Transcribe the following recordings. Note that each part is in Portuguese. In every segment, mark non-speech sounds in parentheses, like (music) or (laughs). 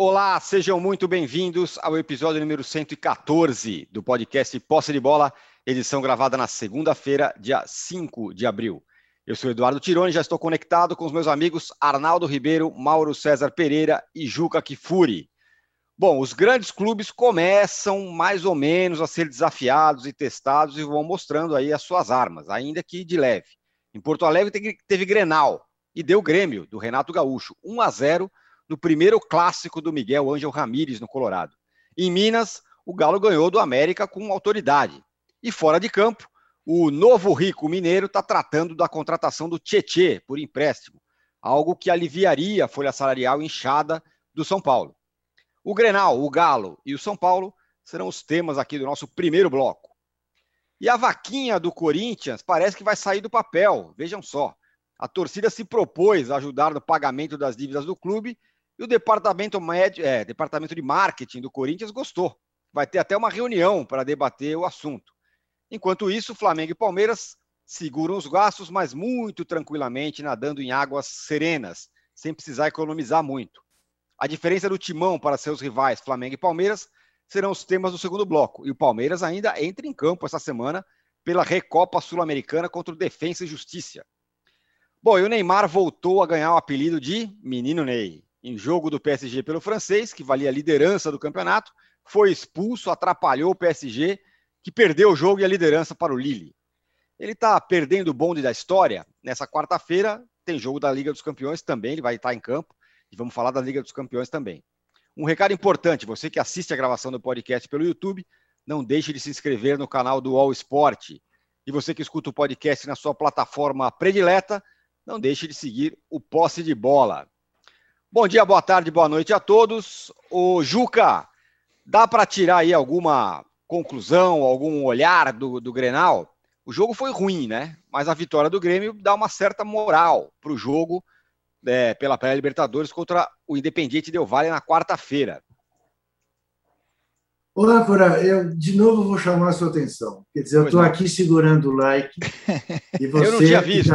Olá, sejam muito bem-vindos ao episódio número 114 do podcast Posse de Bola, edição gravada na segunda-feira, dia 5 de abril. Eu sou Eduardo Tironi, já estou conectado com os meus amigos Arnaldo Ribeiro, Mauro César Pereira e Juca Kifuri. Bom, os grandes clubes começam mais ou menos a ser desafiados e testados e vão mostrando aí as suas armas, ainda que de leve. Em Porto Alegre teve, Grenal e deu Grêmio, do Renato Gaúcho, 1 a 0 no primeiro clássico do Miguel Ângelo Ramírez, no Colorado. Em Minas, o Galo ganhou do América com autoridade. E fora de campo, o novo rico mineiro está tratando da contratação do Tietê por empréstimo, algo que aliviaria a folha salarial inchada do São Paulo. O Grenal, o Galo e o São Paulo serão os temas aqui do nosso primeiro bloco. E a vaquinha do Corinthians parece que vai sair do papel, vejam só. A torcida se propôs a ajudar no pagamento das dívidas do clube e o departamento, médio, é, departamento de marketing do Corinthians gostou. Vai ter até uma reunião para debater o assunto. Enquanto isso, Flamengo e Palmeiras seguram os gastos, mas muito tranquilamente, nadando em águas serenas, sem precisar economizar muito. A diferença do timão para seus rivais, Flamengo e Palmeiras, serão os temas do segundo bloco. E o Palmeiras ainda entra em campo essa semana pela Recopa Sul-Americana contra o Defensa e Justiça. Bom, e o Neymar voltou a ganhar o apelido de Menino Ney em jogo do PSG pelo francês, que valia a liderança do campeonato, foi expulso, atrapalhou o PSG, que perdeu o jogo e a liderança para o Lille. Ele está perdendo o bonde da história. Nessa quarta-feira tem jogo da Liga dos Campeões também, ele vai estar em campo, e vamos falar da Liga dos Campeões também. Um recado importante, você que assiste a gravação do podcast pelo YouTube, não deixe de se inscrever no canal do All Sport. E você que escuta o podcast na sua plataforma predileta, não deixe de seguir o Posse de Bola. Bom dia, boa tarde, boa noite a todos. O Juca, dá para tirar aí alguma conclusão, algum olhar do, do Grenal? O jogo foi ruim, né? Mas a vitória do Grêmio dá uma certa moral para o jogo é, pela pré-Libertadores contra o Independiente Del Valle na quarta-feira. Olá, Cora, eu de novo vou chamar a sua atenção. Quer dizer, eu estou aqui segurando o like (laughs) e você eu não tinha visto.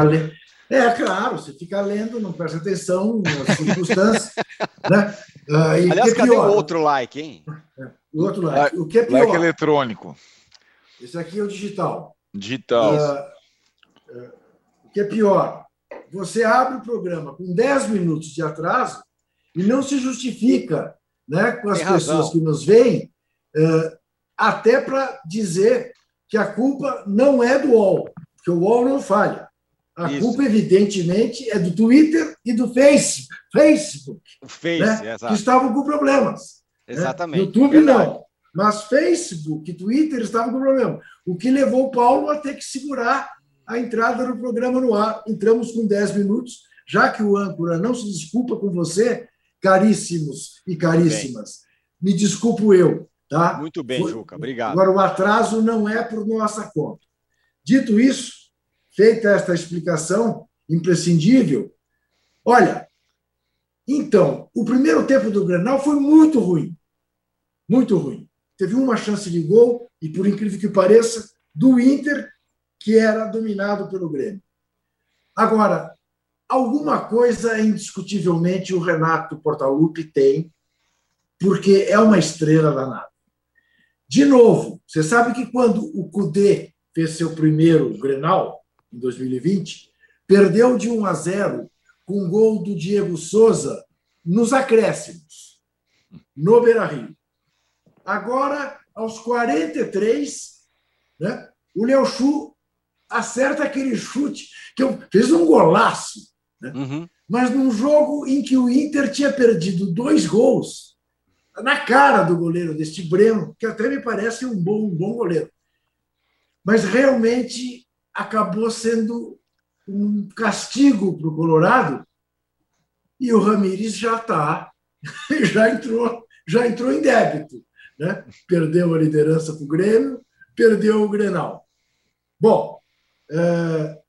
É, claro, você fica lendo, não presta atenção nas circunstâncias. (laughs) né? Uh, Aliás, é cadê pior? o outro like, hein? É, o outro like. O que é pior? Like eletrônico. Esse aqui é o digital. Digital. Uh, uh, o que é pior? Você abre o programa com 10 minutos de atraso e não se justifica né, com as Tem pessoas razão. que nos veem, até para dizer que a culpa não é do UOL, porque o UOL não falha. A Isso. culpa, evidentemente, é do Twitter e do face, Facebook. O Face, né? Que estavam com problemas. Né? Exatamente. Né? YouTube Verdade. não. Mas Facebook e Twitter estavam com problema. O que levou o Paulo a ter que segurar a entrada do programa no ar. Entramos com 10 minutos, já que o âncora não se desculpa com você, caríssimos e caríssimas. Me desculpo eu. Tá? Muito bem, Juca. Obrigado. Agora, o atraso não é por nossa conta. Dito isso, feita esta explicação imprescindível, olha, então, o primeiro tempo do Grenal foi muito ruim. Muito ruim. Teve uma chance de gol, e por incrível que pareça, do Inter, que era dominado pelo Grêmio. Agora, alguma coisa indiscutivelmente o Renato Portaluppi tem, porque é uma estrela danada. De novo, você sabe que quando o Cudê fez seu primeiro Grenal, em 2020, perdeu de 1 a 0 com um gol do Diego Souza nos acréscimos, no Beira-Rio. Agora, aos 43, né, o Léo Chu acerta aquele chute que eu, fez um golaço, né? uhum. mas num jogo em que o Inter tinha perdido dois gols na cara do goleiro deste Breno, que até me parece um bom, um bom goleiro. Mas realmente acabou sendo um castigo para o Colorado e o Ramires já está, (laughs) já entrou, já entrou em débito. Né? Perdeu a liderança para o Grêmio, perdeu o Grenal. Bom, é,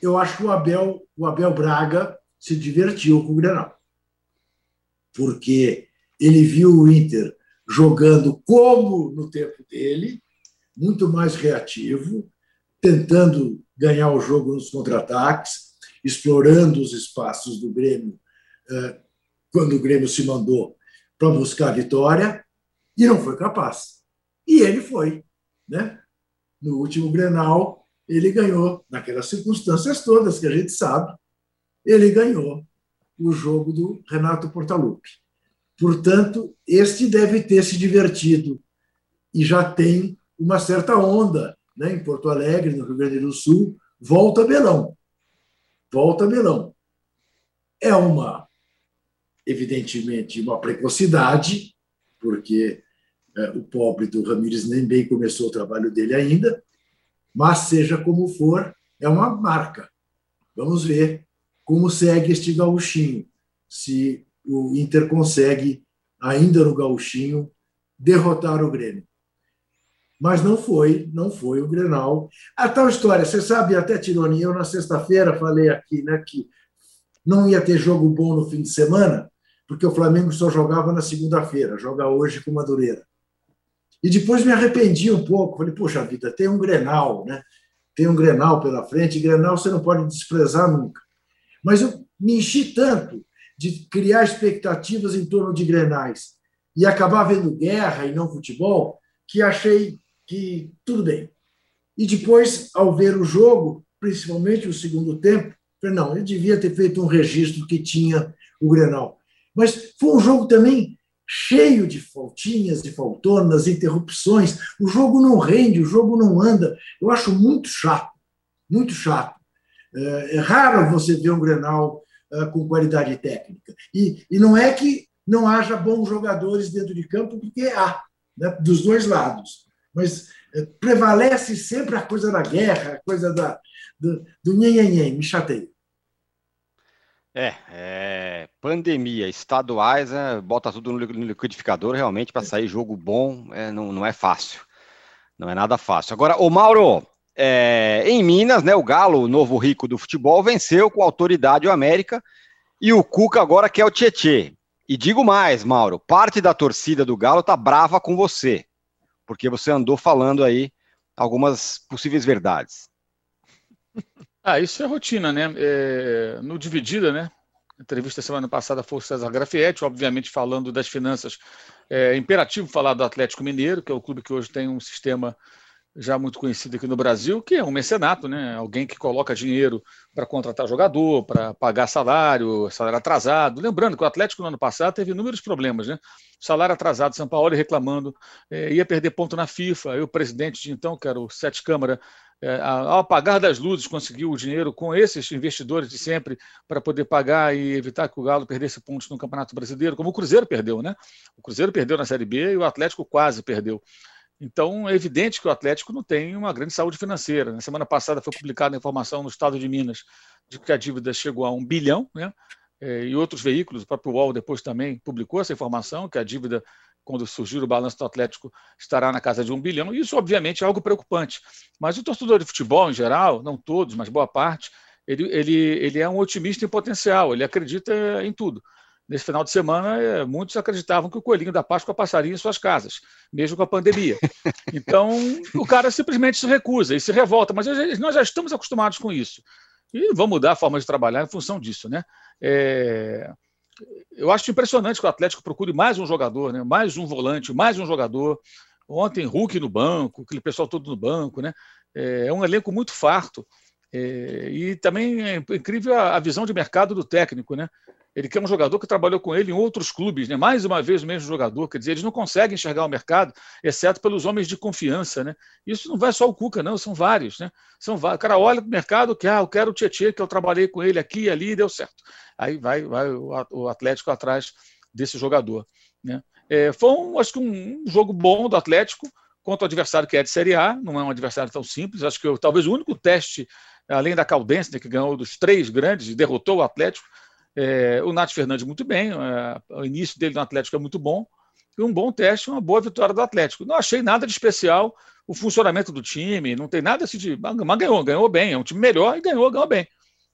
eu acho que o Abel, o Abel Braga se divertiu com o Grenal, porque ele viu o Inter jogando como no tempo dele, muito mais reativo, tentando ganhar o jogo nos contra-ataques, explorando os espaços do Grêmio, eh, quando o Grêmio se mandou para buscar a vitória e não foi capaz. E ele foi. Né? No último Grenal, ele ganhou, naquelas circunstâncias todas que a gente sabe, ele ganhou o jogo do Renato Portaluppi. Portanto, este deve ter se divertido e já tem uma certa onda né, em Porto Alegre, no Rio Grande do Sul, volta Belão. Volta Belão. É uma, evidentemente, uma precocidade, porque é, o pobre do Ramires nem bem começou o trabalho dele ainda, mas seja como for, é uma marca. Vamos ver como segue este gauchinho, se o Inter consegue, ainda no gauchinho, derrotar o Grêmio. Mas não foi, não foi o Grenal. A tal história, você sabe, até Tironi, eu na sexta-feira falei aqui né, que não ia ter jogo bom no fim de semana, porque o Flamengo só jogava na segunda-feira, joga hoje com Madureira. E depois me arrependi um pouco, falei, poxa vida, tem um Grenal, né? Tem um Grenal pela frente, e Grenal você não pode desprezar nunca. Mas eu me enchi tanto de criar expectativas em torno de grenais e acabar vendo guerra e não futebol, que achei que tudo bem. E depois, ao ver o jogo, principalmente o segundo tempo, falei, não, ele devia ter feito um registro que tinha o Grenal. Mas foi um jogo também cheio de faltinhas, de faltonas, interrupções. O jogo não rende, o jogo não anda. Eu acho muito chato, muito chato. É, é raro você ver um Grenal é, com qualidade técnica. E, e não é que não haja bons jogadores dentro de campo, porque há, né, dos dois lados. Mas é, prevalece sempre a coisa da guerra, a coisa da, do, do nhen, me chateia. É, é, pandemia, estaduais, é, bota tudo no liquidificador, realmente, para sair jogo bom, é, não, não é fácil. Não é nada fácil. Agora, o Mauro, é, em Minas, né, o Galo, o novo rico do futebol, venceu com autoridade o América e o Cuca agora quer o Tietê. E digo mais, Mauro, parte da torcida do Galo tá brava com você, porque você andou falando aí algumas possíveis verdades. (laughs) Ah, isso é rotina, né? É, no Dividida, né? Entrevista semana passada foi o César Grafietti, obviamente falando das finanças. É imperativo falar do Atlético Mineiro, que é o clube que hoje tem um sistema já muito conhecido aqui no Brasil, que é um mecenato, né? Alguém que coloca dinheiro para contratar jogador, para pagar salário, salário atrasado. Lembrando que o Atlético no ano passado teve inúmeros problemas, né? Salário atrasado, São Paulo reclamando, é, ia perder ponto na FIFA. Aí o presidente de então, que era o Sete Câmara, é, ao apagar das luzes, conseguiu o dinheiro com esses investidores de sempre para poder pagar e evitar que o Galo perdesse pontos no Campeonato Brasileiro, como o Cruzeiro perdeu, né? O Cruzeiro perdeu na Série B e o Atlético quase perdeu. Então, é evidente que o Atlético não tem uma grande saúde financeira. Na semana passada foi publicada a informação no estado de Minas de que a dívida chegou a um bilhão, né? É, e outros veículos, o próprio UOL depois também publicou essa informação, que a dívida, quando surgir o balanço do Atlético, estará na casa de um bilhão. Isso, obviamente, é algo preocupante. Mas o torcedor de futebol, em geral, não todos, mas boa parte, ele, ele, ele é um otimista em potencial, ele acredita em tudo nesse final de semana, eh, muitos acreditavam que o coelhinho da Páscoa passaria em suas casas, mesmo com a pandemia. (laughs) Então, o cara simplesmente se recusa e se revolta, mas nós já estamos acostumados com isso. E vamos mudar a forma de trabalhar em função disso, né? É... Eu acho impressionante que o Atlético procure mais um jogador, né? mais um volante, mais um jogador. Ontem, Hulk no banco, aquele pessoal todo no banco, né? É, é um elenco muito farto. É, e também é incrível a, a, visão de mercado do técnico, né? Ele quer um jogador que trabalhou com ele em outros clubes, né? mais uma vez o mesmo jogador. Quer dizer, eles não conseguem enxergar o mercado, exceto pelos homens de confiança. Né? Isso não vai só o Cuca, não, são vários. Né? São vários. O cara olha para o mercado que ah, eu quero o Tietchan, que eu trabalhei com ele aqui e ali e deu certo. Aí vai, vai o Atlético atrás desse jogador. Né? É, foi, um, acho que, um, jogo bom do Atlético contra o adversário que é de Série A, não é um adversário tão simples. Acho que eu, talvez o único teste, além da Caldense, né, que ganhou dos três grandes e derrotou o Atlético, é, o Nath Fernandes muito bem, é, o início dele no Atlético é muito bom, e um bom teste, uma boa vitória do Atlético. Não achei nada de especial o funcionamento do time, não tem nada assim de. Mas ganhou, ganhou bem, é um time melhor e ganhou, ganhou bem.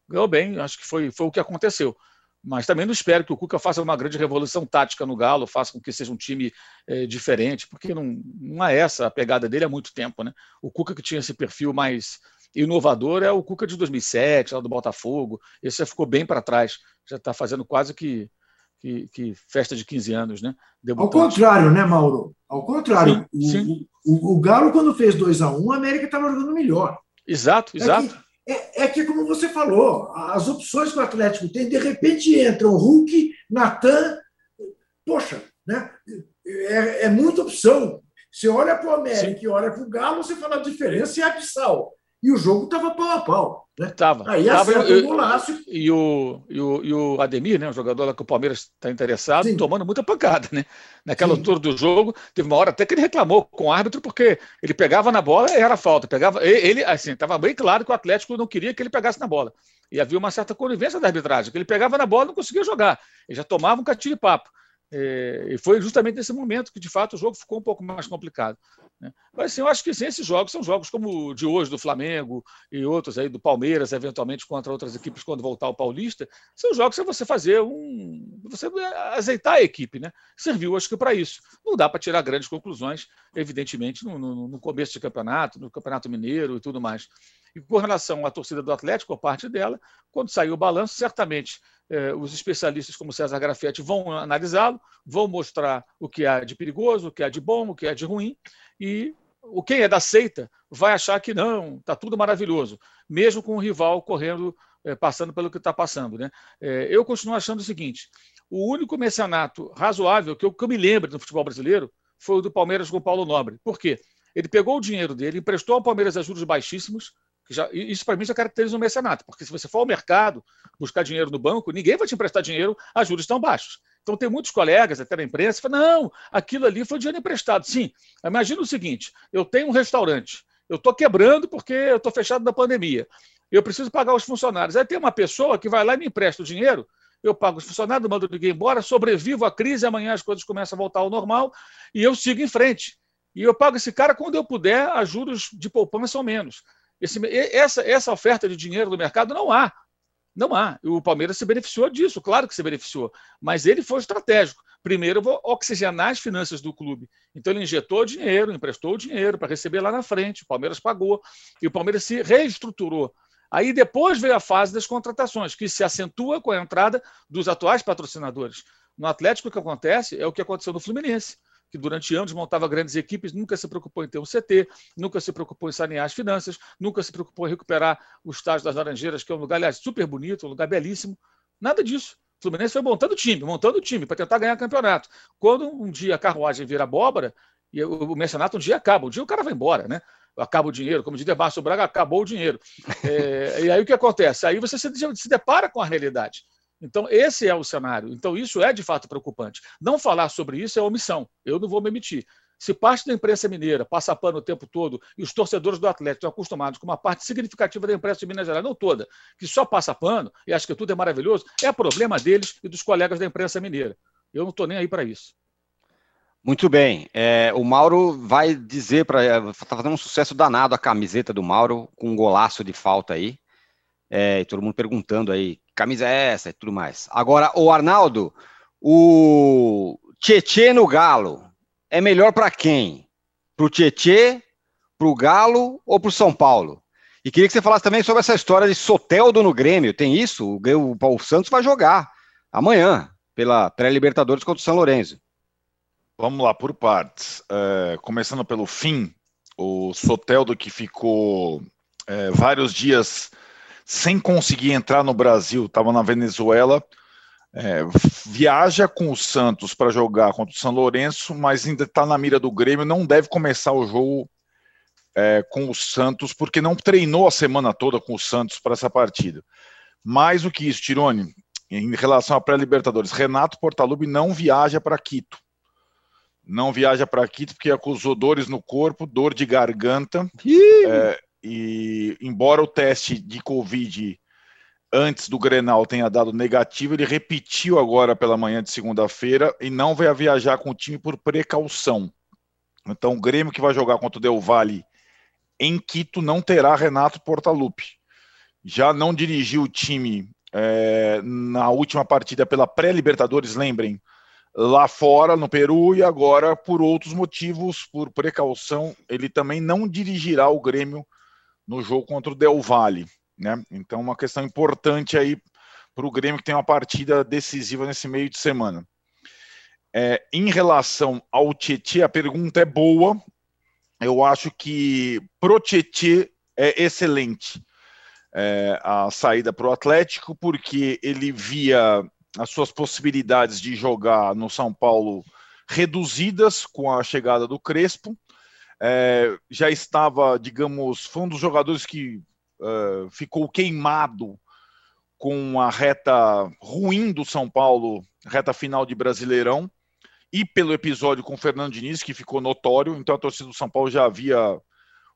Ganhou bem, acho que foi, foi o que aconteceu. Mas também não espero que o Cuca faça uma grande revolução tática no Galo, faça com que seja um time é, diferente, porque não, não é essa a pegada dele há muito tempo. Né? O Cuca que tinha esse perfil mais inovador é o Cuca de 2007, lá do Botafogo. Esse já ficou bem para trás, já está fazendo quase que que, que festa de 15 anos, né? Debutante. Ao contrário, né, Mauro? Ao contrário. Sim, sim. O, o, o, Galo, quando fez 2 a 1 um, a América estava jogando melhor. Exato, exato. É que, é, é que, como você falou, as opções que o Atlético tem, de repente entram Hulk, Natan. Poxa, né? É, é muita opção. Você olha para o América Sim. e olha para o Galo, você fala a diferença é abissal. E o jogo estava pau a pau. Né? Tava. Aí tava, acerta eu, o golaço. E o, e, o, e o Ademir, né, o jogador lá que o Palmeiras está interessado, Sim. tomando muita pancada. Né? Naquela Sim. altura do jogo, teve uma hora até que ele reclamou com o árbitro, porque ele pegava na bola e era falta. Pegava, ele, assim, estava bem claro que o Atlético não queria que ele pegasse na bola. E havia uma certa conivência da arbitragem, que ele pegava na bola e não conseguia jogar. Ele já tomava um catinho de papo. É, e foi justamente nesse momento que, de fato, o jogo ficou um pouco mais complicado. Né? Mas assim, eu acho que sim, esses jogos são jogos como o de hoje do Flamengo e outros aí do Palmeiras, eventualmente contra outras equipes quando voltar ao Paulista, são jogos para você fazer um. você azeitar a equipe, né? Serviu, acho que, para isso. Não dá para tirar grandes conclusões, evidentemente, no, no, no começo de campeonato, no Campeonato Mineiro e tudo mais. E com relação à torcida do Atlético, a parte dela, quando sair o balanço, certamente eh, os especialistas como César Grafetti vão analisá-lo, vão mostrar o que há de perigoso, o que há de bom, o que há de ruim, e o quem é da seita vai achar que não, está tudo maravilhoso, mesmo com o rival correndo, eh, passando pelo que está passando. Né? Eh, eu continuo achando o seguinte: o único mecenato razoável que eu, que eu me lembro no futebol brasileiro foi o do Palmeiras com o Paulo Nobre. Por quê? Ele pegou o dinheiro dele, emprestou ao Palmeiras a juros baixíssimos, já, isso para mim já caracteriza um mecenato, porque se você for ao mercado buscar dinheiro no banco, ninguém vai te emprestar dinheiro a juros tão baixos. Então tem muitos colegas, até na imprensa, que falam, não, aquilo ali foi dinheiro emprestado. Sim, imagina o seguinte: eu tenho um restaurante, eu estou quebrando porque eu estou fechado na pandemia. Eu preciso pagar os funcionários. Aí tem uma pessoa que vai lá e me empresta o dinheiro, eu pago os funcionários, mando ninguém embora, sobrevivo à crise, amanhã as coisas começam a voltar ao normal e eu sigo em frente. E eu pago esse cara quando eu puder, a juros de poupança ou menos. Esse, essa, essa oferta de dinheiro do mercado não há. Não há. O Palmeiras se beneficiou disso, claro que se beneficiou. Mas ele foi estratégico. Primeiro, eu vou oxigenar as finanças do clube. Então, ele injetou dinheiro, emprestou dinheiro para receber lá na frente. O Palmeiras pagou. E o Palmeiras se reestruturou. Aí depois veio a fase das contratações, que se acentua com a entrada dos atuais patrocinadores. No Atlético, o que acontece é o que aconteceu no Fluminense que durante anos montava grandes equipes, nunca se preocupou em ter um CT, nunca se preocupou em sanear as finanças, nunca se preocupou em recuperar o estádio das Laranjeiras, que é um lugar, aliás, super bonito, um lugar belíssimo. Nada disso. O Fluminense foi montando time, montando time para tentar ganhar campeonato. Quando um dia a carruagem vira abóbora, e o mercenato um dia acaba, um dia o cara vai embora, né? Acaba o dinheiro, como diz Debaixo Braga, acabou o dinheiro. É, e aí o que acontece? Aí você se, se depara com a realidade. Então, esse é o cenário. Então, isso é de fato preocupante. Não falar sobre isso é omissão. Eu não vou me emitir. Se parte da imprensa mineira passa pano o tempo todo e os torcedores do Atlético estão acostumados com uma parte significativa da imprensa de Minas Gerais, não toda, que só passa pano e acha que tudo é maravilhoso, é problema deles e dos colegas da imprensa mineira. Eu não estou nem aí para isso. Muito bem. É, o Mauro vai dizer para. Está fazendo um sucesso danado a camiseta do Mauro, com um golaço de falta aí. É, e todo mundo perguntando aí camisa é essa e tudo mais. Agora, o Arnaldo, o Tietê no Galo é melhor para quem? Para o Tietê, para o Galo ou para o São Paulo? E queria que você falasse também sobre essa história de Soteldo no Grêmio. Tem isso? O, o Santos vai jogar amanhã pela pré-Libertadores contra o São Lourenço. Vamos lá, por partes. É, começando pelo fim, o Soteldo que ficou é, vários dias sem conseguir entrar no Brasil, estava na Venezuela, é, viaja com o Santos para jogar contra o São Lourenço, mas ainda está na mira do Grêmio, não deve começar o jogo é, com o Santos, porque não treinou a semana toda com o Santos para essa partida. Mais do que isso, Tirone, em relação à pré-Libertadores, Renato Portaluppi não viaja para Quito. Não viaja para Quito porque acusou dores no corpo, dor de garganta. É, e embora o teste de Covid antes do Grenal tenha dado negativo, ele repetiu agora pela manhã de segunda-feira e não vai viajar com o time por precaução. Então o Grêmio que vai jogar contra o Del Valle em Quito não terá Renato Portaluppi. Já não dirigiu o time é, na última partida pela pré-Libertadores, lembrem, lá fora, no Peru, e agora, por outros motivos, por precaução, ele também não dirigirá o Grêmio no jogo contra o Del Valle, né? Então, uma questão importante aí para o Grêmio que tem uma partida decisiva nesse meio de semana. É, em relação ao Tietchan, a pergunta é boa. Eu acho que pro Tietchan é excelente é, a saída para o Atlético, porque ele via as suas possibilidades de jogar no São Paulo reduzidas com a chegada do Crespo. É, já estava, digamos, foi um dos jogadores que uh, ficou queimado com a reta ruim do São Paulo, reta final de Brasileirão, e pelo episódio com o Fernando Diniz, que ficou notório. Então a torcida do São Paulo já havia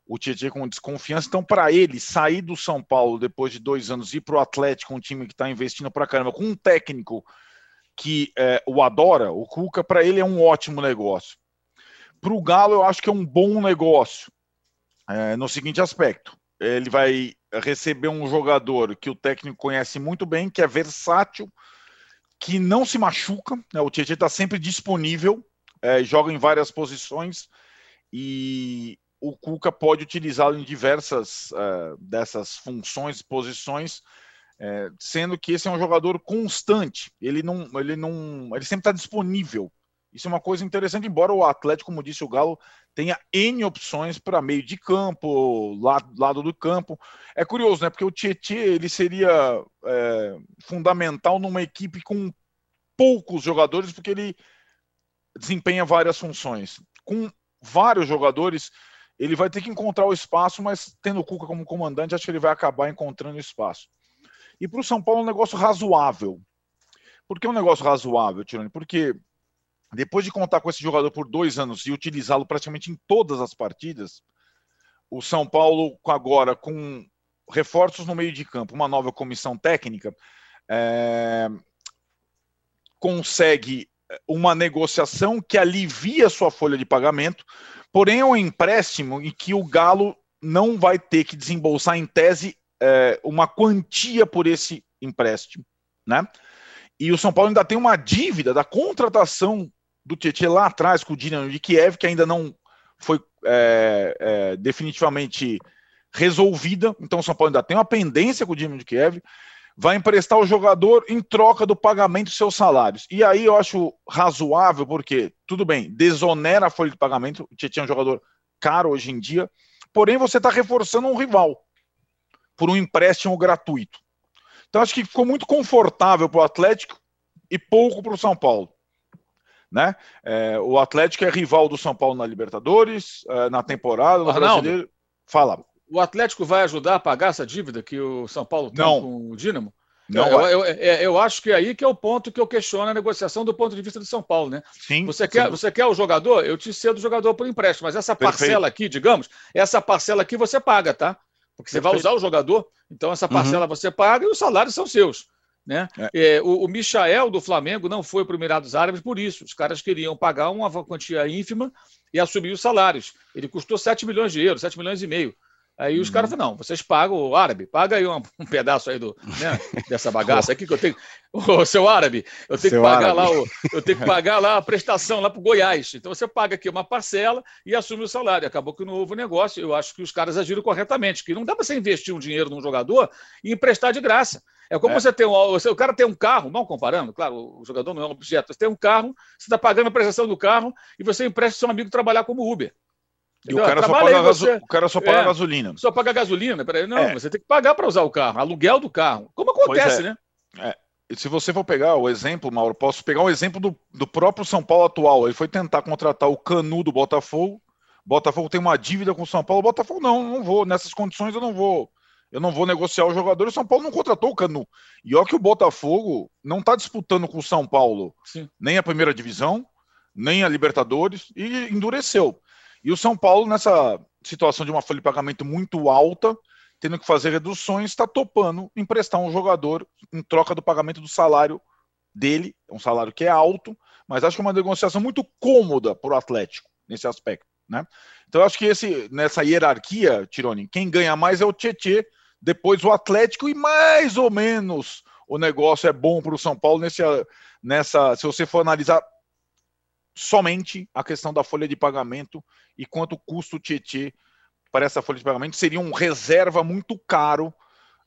o Tietchan com desconfiança. Então, para ele sair do São Paulo depois de dois anos e ir para o Atlético, um time que está investindo para caramba, com um técnico que é, o adora, o Cuca, para ele é um ótimo negócio. Para o Galo, eu acho que é um bom negócio, é, no seguinte aspecto: ele vai receber um jogador que o técnico conhece muito bem, que é versátil, que não se machuca. Né? O Tietchan está sempre disponível, é, joga em várias posições e o Cuca pode utilizá-lo em diversas uh, dessas funções, posições, é, sendo que esse é um jogador constante. Ele não, ele não, ele sempre está disponível. Isso é uma coisa interessante, embora o Atlético, como disse o Galo, tenha N opções para meio de campo, lado, lado do campo. É curioso, né? Porque o Tietchan ele seria é, fundamental numa equipe com poucos jogadores, porque ele desempenha várias funções. Com vários jogadores, ele vai ter que encontrar o espaço, mas tendo o Cuca como comandante, acho que ele vai acabar encontrando espaço. E para o São Paulo é um negócio razoável. Por que um negócio razoável, Tirone? Porque depois de contar com esse jogador por dois anos e utilizá-lo praticamente em todas as partidas, o São Paulo agora com reforços no meio de campo, uma nova comissão técnica, é, consegue uma negociação que alivia sua folha de pagamento, porém é um empréstimo em que o Galo não vai ter que desembolsar em tese é, uma quantia por esse empréstimo, né? E o São Paulo ainda tem uma dívida da contratação do Tietchan lá atrás com o Dinamo de Kiev, que ainda não foi é, é, definitivamente resolvida. Então o São Paulo ainda tem uma pendência com o Dinamo de Kiev. Vai emprestar o jogador em troca do pagamento dos seus salários. E aí eu acho razoável, porque, tudo bem, desonera a folha de pagamento. O Tietchan é um jogador caro hoje em dia. Porém, você está reforçando um rival por um empréstimo gratuito. Então, acho que ficou muito confortável para o Atlético e pouco para o São Paulo. Né? É, o Atlético é rival do São Paulo na Libertadores, é, na temporada, no Arnaldo, Brasileiro. Fala. O Atlético vai ajudar a pagar essa dívida que o São Paulo tem Não. com o Dínamo? Não eu, vai. eu, eu, eu acho que é aí que é o ponto que eu questiono a negociação do ponto de vista do São Paulo, né? Sim. Você quer, sim. você quer o jogador? Eu te cedo o jogador por empréstimo, mas essa Perfeito. parcela aqui, digamos, essa parcela aqui você paga, tá? Porque você vai Perfeito. usar o jogador, então essa parcela você paga e os salários são seus. Né? É, o, o Michael do Flamengo não foi para o Emirados Árabes por isso. Os caras queriam pagar uma quantia ínfima e assumir os salários. Ele custou 7 milhões de euros, 7 milhões e meio. Aí os Uhum. caras falaram, não, vocês pagam o árabe, paga aí um, (laughs) um pedaço aí do, né, dessa bagaça aqui que eu tenho. Ô, seu árabe, eu tenho Seu que pagar árabe. lá o, eu tenho que (laughs) pagar lá a prestação lá para o Goiás. Então você paga aqui uma parcela e assume o salário. Acabou que não houve negócio. Eu acho que os caras agiram corretamente, que não dá para você investir um dinheiro num jogador e emprestar de graça. É como É. você tem um, o cara tem um carro, mal comparando, claro, o jogador não é um objeto. Você tem um carro, você está pagando a prestação do carro e você empresta seu amigo trabalhar como Uber. E o cara, você. o cara só paga É. gasolina. Só paga gasolina, peraí. Não, É. você tem que pagar para usar o carro, aluguel do carro. Como acontece, é. né? E se você for pegar o exemplo, Mauro, posso pegar um exemplo do, do próprio São Paulo atual. Ele foi tentar contratar o Canu do Botafogo. Botafogo tem uma dívida com o São Paulo. O Botafogo não, não vou. Nessas condições eu não vou. Eu não vou negociar o jogador. O São Paulo não contratou o Canu. E olha que o Botafogo não está disputando com o São Paulo Sim. nem a primeira divisão, nem a Libertadores, e endureceu. E o São Paulo, nessa situação de uma folha de pagamento muito alta, tendo que fazer reduções, está topando emprestar um jogador em troca do pagamento do salário dele, um salário que é alto, mas acho que é uma negociação muito cômoda para o Atlético nesse aspecto. Né? Então, eu acho que esse, nessa hierarquia, Tironi, quem ganha mais é o Tietê, depois o Atlético e mais ou menos o negócio é bom para o São Paulo nesse, nessa, se você for analisar somente a questão da folha de pagamento e quanto custa o Tietê para essa folha de pagamento, seria um reserva muito caro,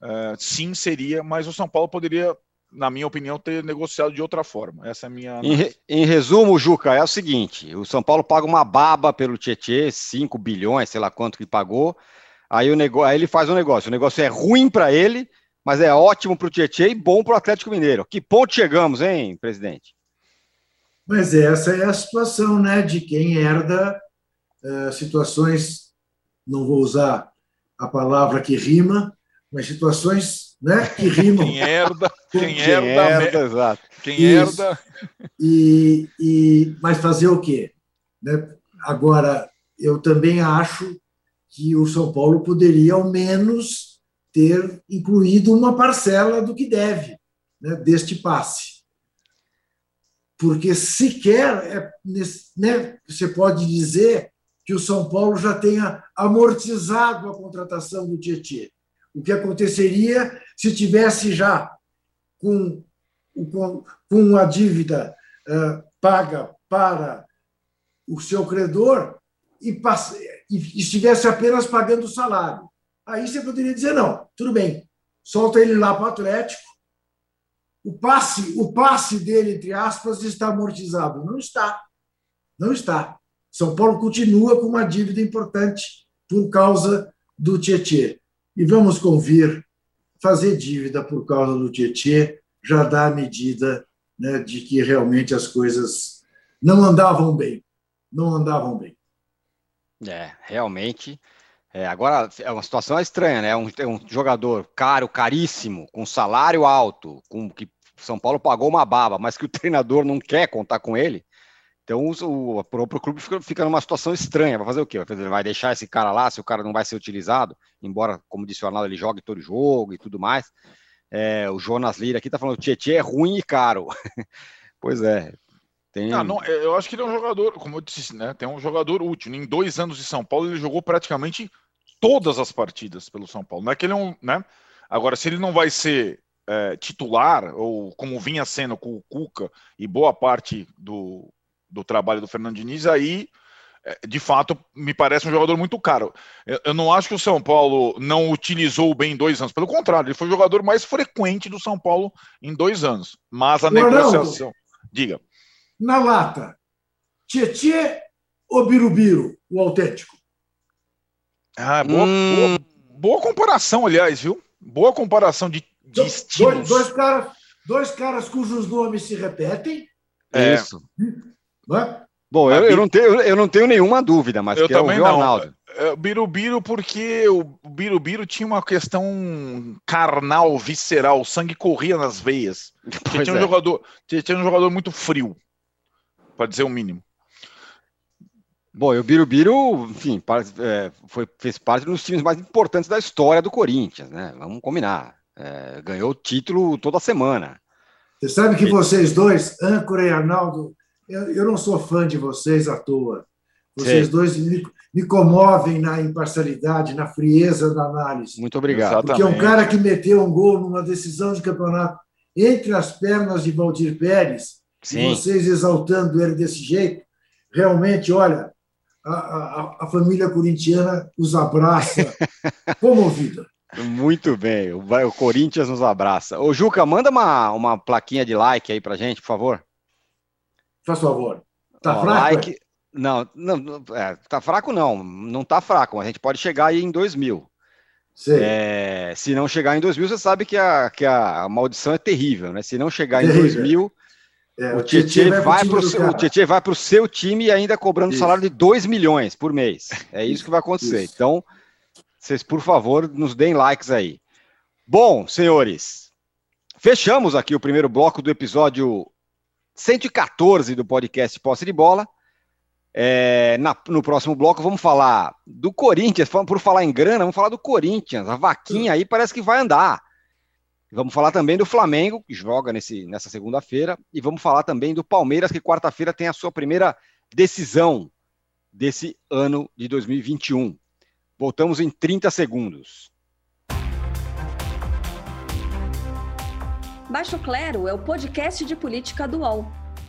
eh, sim, seria, mas o São Paulo poderia na minha opinião, ter negociado de outra forma. Essa é a minha. Em, em, resumo, Juca, é o seguinte: o São Paulo paga uma baba pelo Tietê, 5 bilhões, sei lá quanto que pagou. Aí, o nego... aí ele faz um negócio. O negócio é ruim para ele, mas é ótimo para o Tietê e bom para o Atlético Mineiro. Que ponto chegamos, hein, presidente? Mas essa é a situação né, de quem herda uh, situações, não vou usar a palavra que rima, mas situações né, que rimam. (laughs) quem herda, quem herda, herda exato. Quem Isso. herda. E, e, mas fazer o quê? Né? Agora, eu também acho que o São Paulo poderia, ao menos, ter incluído uma parcela do que deve né, deste passe. Porque sequer é, né, você pode dizer que o São Paulo já tenha amortizado a contratação do Tietchan. O que aconteceria se tivesse já com, com, a dívida uh, paga para o seu credor e, passe, e estivesse apenas pagando o salário. Aí você poderia dizer: não, tudo bem, solta ele lá para o Atlético. O passe, o passe dele, entre aspas, está amortizado. Não está. Não está. São Paulo continua com uma dívida importante por causa do Tietê. E vamos convir, fazer dívida por causa do Tietê já dá a medida né, de que realmente as coisas não andavam bem. Não andavam bem. É, realmente. É, agora, é uma situação estranha, né? Um, é um jogador caro, caríssimo, com salário alto, com que São Paulo pagou uma baba, mas que o (laughs) treinador não quer contar com ele. Então o, o próprio clube fica, fica, numa situação estranha. Vai fazer o quê? Vai, vai deixar esse cara lá se o cara não vai ser utilizado? Embora, como disse o Arnaldo, ele jogue todo jogo e tudo mais. É, o Jonas Lira aqui tá falando Tietchan é ruim e caro. (laughs) pois é, tem... Ah, não, eu acho que ele é um jogador, como eu disse, né? Tem um jogador útil. Em dois anos de São Paulo, ele jogou praticamente todas as partidas pelo São Paulo. Não é que ele é um. Né? Agora, se ele não vai ser é, titular, ou como vinha sendo com o Cuca e boa parte do, do trabalho do Fernando Diniz, aí é, de fato, me parece um jogador muito caro. Eu, eu, não acho que o São Paulo não utilizou bem em dois anos. Pelo contrário, ele foi o jogador mais frequente do São Paulo em dois anos. Mas a negociação. Diga na lata. Tietê ou Birubiru, o autêntico? Ah, boa, hum... boa, boa, comparação, aliás, viu? Boa comparação de, de dois, estilos. Dois, caras, dois caras cujos nomes se repetem. É. Isso. É? Bom, eu, eu, não tenho, eu não tenho nenhuma dúvida, mas eu também não. Arnaldo. É, é, Birubiru, porque o Birubiru tinha uma questão carnal, visceral, o sangue corria nas veias. (laughs) Tinha, um é. jogador, tinha um jogador muito frio para dizer o mínimo. Bom, e o Birubiru, enfim, é, foi, fez parte dos times mais importantes da história do Corinthians, né? Vamos combinar. É, ganhou o título toda semana. Você sabe que vocês dois, Âncora e Arnaldo, eu, eu não sou fã de vocês à toa. Vocês Sim. dois me, me, comovem na imparcialidade, na frieza da análise. Muito obrigado. Porque um cara que meteu um gol numa decisão de campeonato entre as pernas de Valdir Pérez Sim. vocês exaltando ele desse jeito, realmente, olha, a, a, a família corintiana os abraça (laughs) comovida. Muito bem, o, o, Corinthians nos abraça. Ô, Juca, manda uma, uma plaquinha de like aí pra gente, por favor. Faz favor. Tá Ó, fraco? Like... É? Não, não é, tá fraco não, não tá fraco, mas a gente pode chegar aí em 2 mil. É, se não chegar em 2 mil, você sabe que a, que a maldição é terrível, né? Se não chegar em 2 mil, é, o, Tietchan vai para o o seu time e ainda cobrando isso. salário de 2 milhões por mês. É isso, isso que vai acontecer. Isso. Então, vocês, por favor, nos deem likes aí. Bom, senhores, fechamos aqui o primeiro bloco do episódio 114 do podcast Posse de Bola. É, na, no próximo bloco vamos falar do Corinthians, por falar em grana, vamos falar do Corinthians. A vaquinha aí parece que vai andar. Vamos falar também do Flamengo, que joga nesse, nessa segunda-feira, e vamos falar também do Palmeiras, que quarta-feira tem a sua primeira decisão desse ano de 2021. Voltamos em 30 segundos. Baixo Clero é o podcast de política do UOL.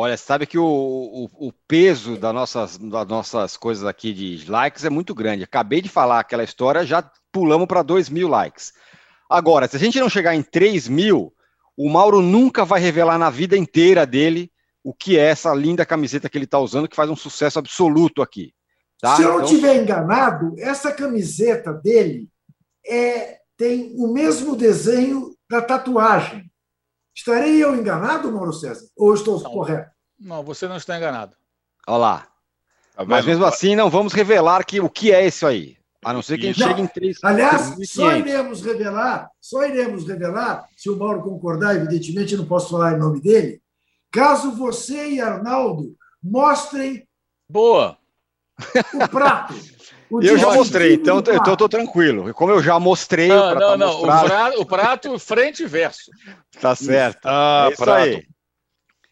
Olha, sabe que o, o, o, peso das nossas, das nossas coisas aqui de likes é muito grande. Acabei de falar aquela história, já pulamos para 2 mil likes. Agora, se a gente não chegar em 3 mil, o Mauro nunca vai revelar na vida inteira dele o que é essa linda camiseta que ele está usando, que faz um sucesso absoluto aqui. Tá? Se eu não estiver então... enganado, essa camiseta dele é, tem o mesmo desenho da tatuagem. Estarei eu enganado, Mauro César? Ou estou não, correto? Não, você não está enganado. Olha lá. Tá Mas mesmo assim, não vamos revelar que, o que é isso aí. A não ser que a gente chegue em três. Aliás, 3, só iremos revelar, só iremos revelar, se o Mauro concordar, evidentemente, não posso falar em nome dele, caso você e Arnaldo mostrem. Boa! O prato. (laughs) O eu já mostrei, então eu estou tranquilo. Como eu já mostrei. Não, não, não. O, prato, o prato frente e verso. Tá certo. Ah, é prato. Aí.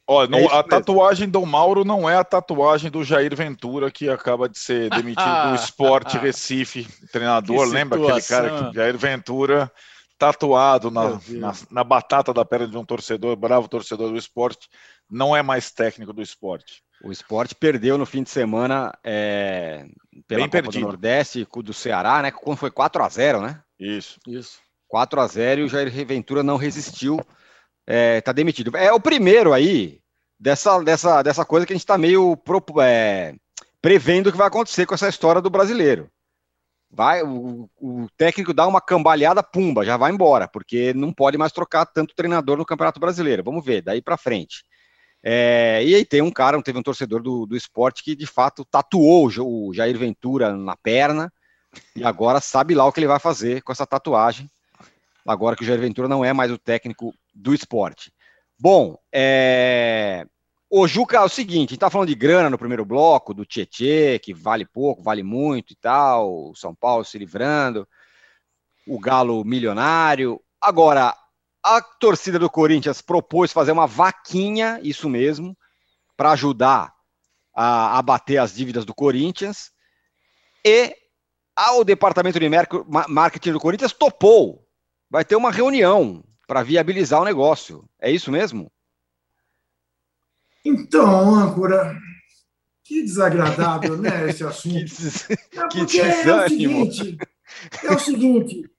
Olha, não, é a tatuagem do Mauro não é a tatuagem do Jair Ventura, que acaba de ser demitido do (laughs) Esporte Recife, treinador. Lembra aquele cara que Jair Ventura, tatuado na, na, na, batata da perna de um torcedor, bravo torcedor do esporte, não é mais técnico do esporte. O esporte perdeu no fim de semana é, pela Bem Copa perdido. do Nordeste do Ceará, né? Quando foi 4 a 0 né? Isso. Isso. 4 a 0 e o Jair Ventura não resistiu. É, tá demitido. É o primeiro aí dessa, dessa, dessa coisa que a gente está meio é, prevendo o que vai acontecer com essa história do brasileiro. Vai, o, o, técnico dá uma cambalhada, pumba, já vai embora, porque não pode mais trocar tanto treinador no Campeonato Brasileiro. Vamos ver, daí para frente. É, e aí tem um cara, teve um torcedor do, do esporte que de fato tatuou o Jair Ventura na perna e agora sabe lá o que ele vai fazer com essa tatuagem, agora que o Jair Ventura não é mais o técnico do esporte. Bom, é... o Juca, é o seguinte, a gente tá falando de grana no primeiro bloco, do Tietê, que vale pouco, vale muito e tal, o São Paulo se livrando, o Galo milionário. Agora, a torcida do Corinthians propôs fazer uma vaquinha, isso mesmo, para ajudar a abater as dívidas do Corinthians. E o departamento de marketing do Corinthians topou. Vai ter uma reunião para viabilizar o negócio. É isso mesmo? Então, âncora, que desagradável, né, esse (laughs) assunto. que, des... que é o seguinte, é o seguinte,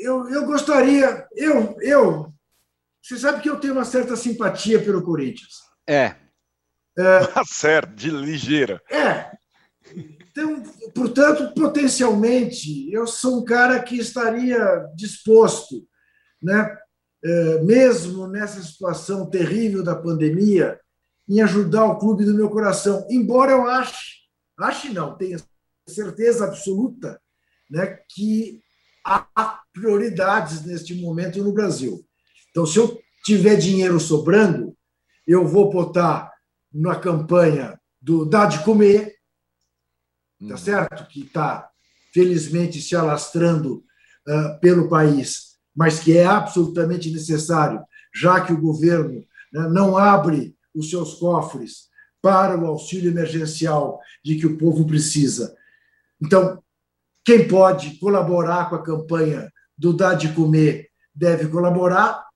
eu, eu gostaria, eu, eu, você sabe que eu tenho uma certa simpatia pelo Corinthians. É. é (laughs) tá certo, de ligeira. É. Então, portanto, potencialmente, eu sou um cara que estaria disposto, né, é, mesmo nessa situação terrível da pandemia, em ajudar o clube do meu coração. Embora eu ache, ache não, tenha certeza absoluta né, que há prioridades neste momento no Brasil. Então, se eu tiver dinheiro sobrando, eu vou botar na campanha do Dá de Comer, tá hum. certo? Que está, felizmente, se alastrando uh, pelo país, mas que é absolutamente necessário, já que o governo né, não abre os seus cofres para o auxílio emergencial de que o povo precisa. Então, quem pode colaborar com a campanha do Dá de Comer deve colaborar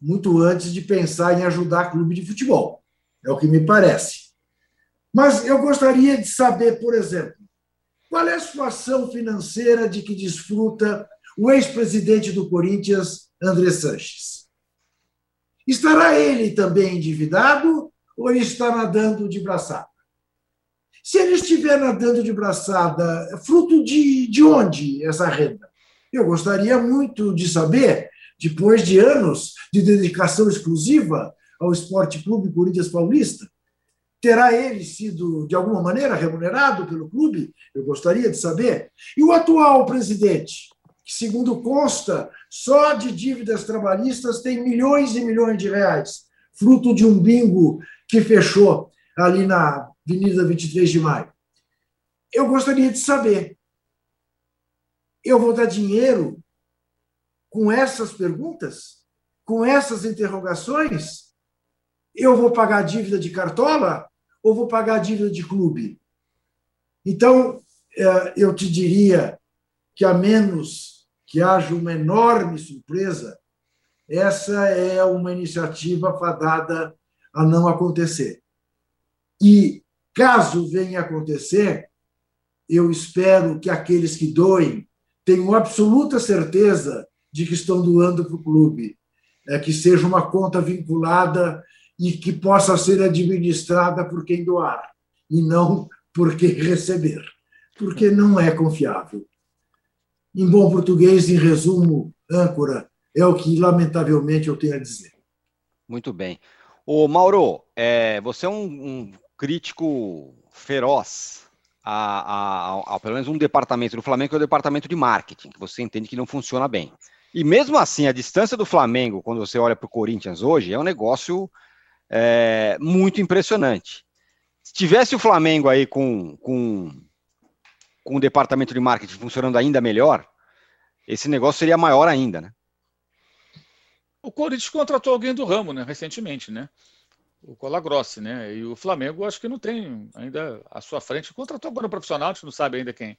muito antes de pensar em ajudar clube de futebol. É o que me parece. Mas eu gostaria de saber, por exemplo, qual é a situação financeira de que desfruta o ex-presidente do Corinthians, André Sanches? Estará ele também endividado ou ele está nadando de braçada? Se ele estiver nadando de braçada, é fruto de, de onde essa renda? Eu gostaria muito de saber, depois de anos de dedicação exclusiva ao Esporte Clube Corinthians Paulista, terá ele sido, de alguma maneira, remunerado pelo clube? Eu gostaria de saber. E o atual presidente, que, segundo consta, só de dívidas trabalhistas tem milhões e milhões de reais, fruto de um bingo que fechou ali na Avenida 23 de Maio. eu gostaria de saber. Eu vou dar dinheiro com essas perguntas? Com essas interrogações? Eu vou pagar a dívida de cartola ou vou pagar a dívida de clube? Então, é, eu te diria que, a menos que haja uma enorme surpresa, essa é uma iniciativa fadada a não acontecer. E, caso venha acontecer, eu espero que aqueles que doem tenham absoluta certeza de que estão doando para o clube, é, que seja uma conta vinculada e que possa ser administrada por quem doar, e não por quem receber, porque não é confiável. Em bom português, em resumo, âncora, é o que, lamentavelmente, eu tenho a dizer. Muito bem. O Mauro, é, você é um, um crítico feroz a, a, a, pelo menos um departamento do Flamengo, que é o departamento de marketing, que você entende que não funciona bem. E mesmo assim, a distância do Flamengo, quando você olha para o Corinthians hoje, é um negócio é, muito impressionante. Se tivesse o Flamengo aí com, com, com o departamento de marketing funcionando ainda melhor, esse negócio seria maior ainda, né? O Corinthians contratou alguém do ramo, né, recentemente, né? O Colagrossi, né? E o Flamengo acho que não tem ainda à sua frente. Contratou agora um profissional, a gente não sabe ainda quem,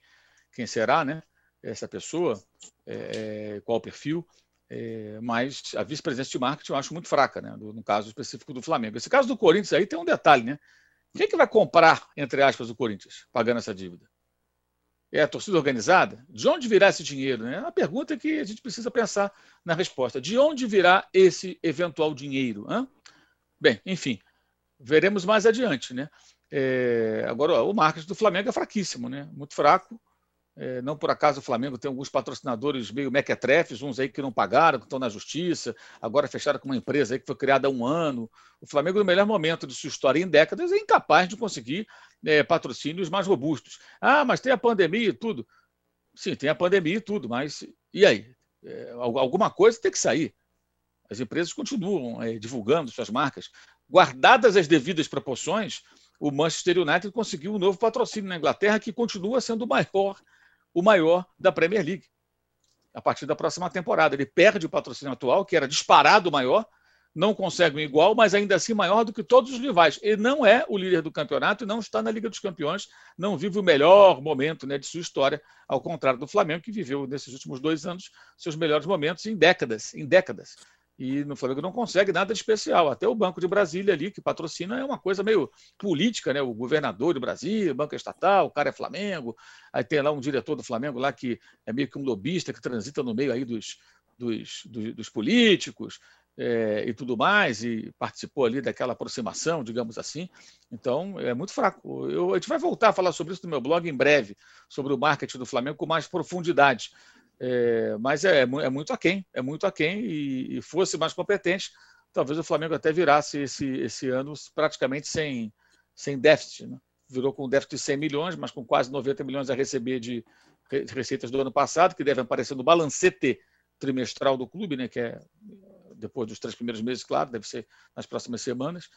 quem será, né? Essa pessoa, é, é qual o perfil. É, mas a vice-presidência de marketing eu acho muito fraca, né? No, no, caso específico do Flamengo. Esse caso do Corinthians aí tem um detalhe, né? Quem é que vai comprar, entre aspas, o Corinthians, pagando essa dívida? É a torcida organizada? De onde virá esse dinheiro? Né? É uma pergunta que a gente precisa pensar na resposta. De onde virá esse eventual dinheiro? Hein? Bem, enfim, veremos mais adiante. Né? É, agora, o marketing do Flamengo é fraquíssimo, né? muito fraco. É, não por acaso o Flamengo tem alguns patrocinadores meio mequetrefes, uns aí que não pagaram, que estão na justiça, agora fecharam com uma empresa aí que foi criada há um ano. O Flamengo, no melhor momento de sua história em décadas, é incapaz de conseguir é, patrocínios mais robustos. Ah, mas tem a pandemia e tudo. Sim, tem a pandemia e tudo, mas e aí? É, alguma coisa tem que sair. As empresas continuam é, divulgando suas marcas. Guardadas as devidas proporções, o Manchester United conseguiu um novo patrocínio na Inglaterra que continua sendo o maior o maior da Premier League. A partir da próxima temporada. Ele perde o patrocínio atual, que era disparado maior, não consegue um igual, mas ainda assim maior do que todos os rivais. Ele não é o líder do campeonato e não está na Liga dos Campeões, não vive o melhor momento né, de sua história, ao contrário do Flamengo, que viveu nesses últimos dois anos seus melhores momentos em décadas, em décadas. E no Flamengo não consegue nada de especial. Até o Banco de Brasília ali, que patrocina, é uma coisa meio política, né? O governador do Brasil, Banco Estatal, o cara é Flamengo. Aí tem lá um diretor do Flamengo lá que é meio que um lobista que transita no meio aí dos, dos, dos, dos políticos é, e tudo mais, e participou ali daquela aproximação, digamos assim. Então, é muito fraco. Eu, a gente vai voltar a falar sobre isso no meu blog em breve, sobre o marketing do Flamengo com mais profundidade. É, mas é, é muito aquém, é muito aquém, e, e fosse mais competente, talvez o Flamengo até virasse esse, esse ano praticamente sem, sem déficit. Né? Virou com déficit de 100 milhões, mas com quase 90 milhões a receber de receitas do ano passado, que devem aparecer no balancete trimestral do clube, né, que é depois dos três primeiros meses, claro, deve ser nas próximas semanas.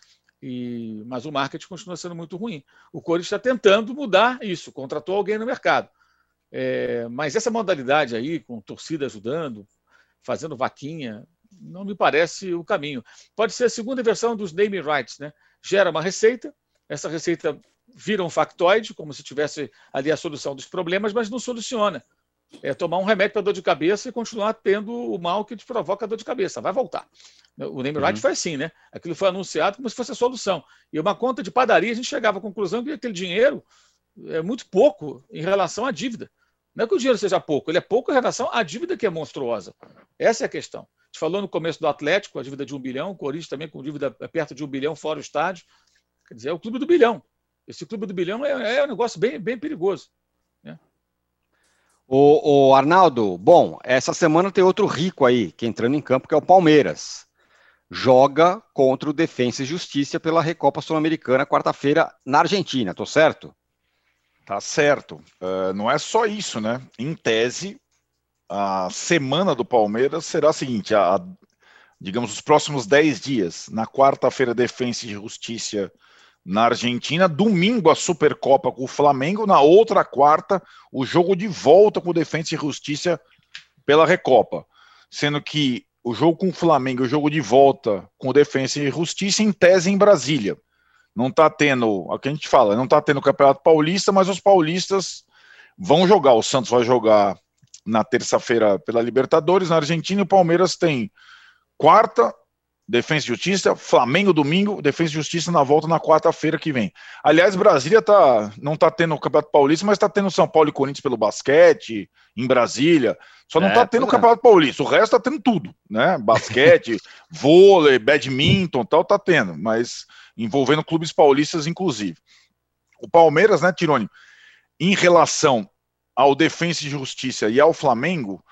E, mas o marketing continua sendo muito ruim. O Corinthians está tentando mudar isso, contratou alguém no mercado. É, mas essa modalidade aí, com torcida ajudando, fazendo vaquinha, não me parece o caminho. Pode ser a segunda versão dos naming rights, né? Gera uma receita, essa receita vira um factoide, como se tivesse ali a solução dos problemas, mas não soluciona. É tomar um remédio para dor de cabeça e continuar tendo o mal que te provoca a dor de cabeça. Vai voltar. O name right uhum. foi assim, né? Aquilo foi anunciado como se fosse a solução. E uma conta de padaria, a gente chegava à conclusão que aquele dinheiro é muito pouco em relação à dívida. Não é que o dinheiro seja pouco, ele é pouco em relação à dívida que é monstruosa. Essa é a questão. A gente falou no começo do Atlético, a dívida de um bilhão, o Corinthians também com dívida perto de um bilhão fora o estádio. Quer dizer, é o clube do bilhão. Esse clube do bilhão é, é um negócio bem, bem perigoso. Né? O, o, Arnaldo, bom, essa semana tem outro rico aí que entrando em campo, que é o Palmeiras. Joga contra o Defensa e Justiça pela Recopa Sul-Americana quarta-feira na Argentina, tô certo? Tá certo. Uh, não é só isso, né? Em tese, a semana do Palmeiras será a seguinte: a, a digamos, os próximos 10 dias. Na quarta-feira, Defensa e Justiça na Argentina. Domingo, a Supercopa com o Flamengo. Na outra quarta, o jogo de volta com o Defensa e Justiça pela Recopa. Sendo que o jogo com o Flamengo, o jogo de volta com o Defensa e Justiça, em tese em Brasília. Não está tendo, o que a gente fala, não está tendo o Campeonato Paulista, mas os paulistas vão jogar. O Santos vai jogar na terça-feira pela Libertadores, na Argentina, e o Palmeiras tem quarta, Defesa e Justiça, Flamengo domingo, Defesa e Justiça na volta na quarta-feira que vem. Aliás, Brasília tá, não está tendo o Campeonato Paulista, mas está tendo São Paulo e Corinthians pelo basquete, em Brasília. Só não está é, tendo o Campeonato é. Paulista, o resto está tendo tudo, né? Basquete, (laughs) vôlei, badminton, tal, tá tendo, mas envolvendo clubes paulistas, inclusive. O Palmeiras, né, Tirone, em relação ao Defensa e Justiça e ao Flamengo,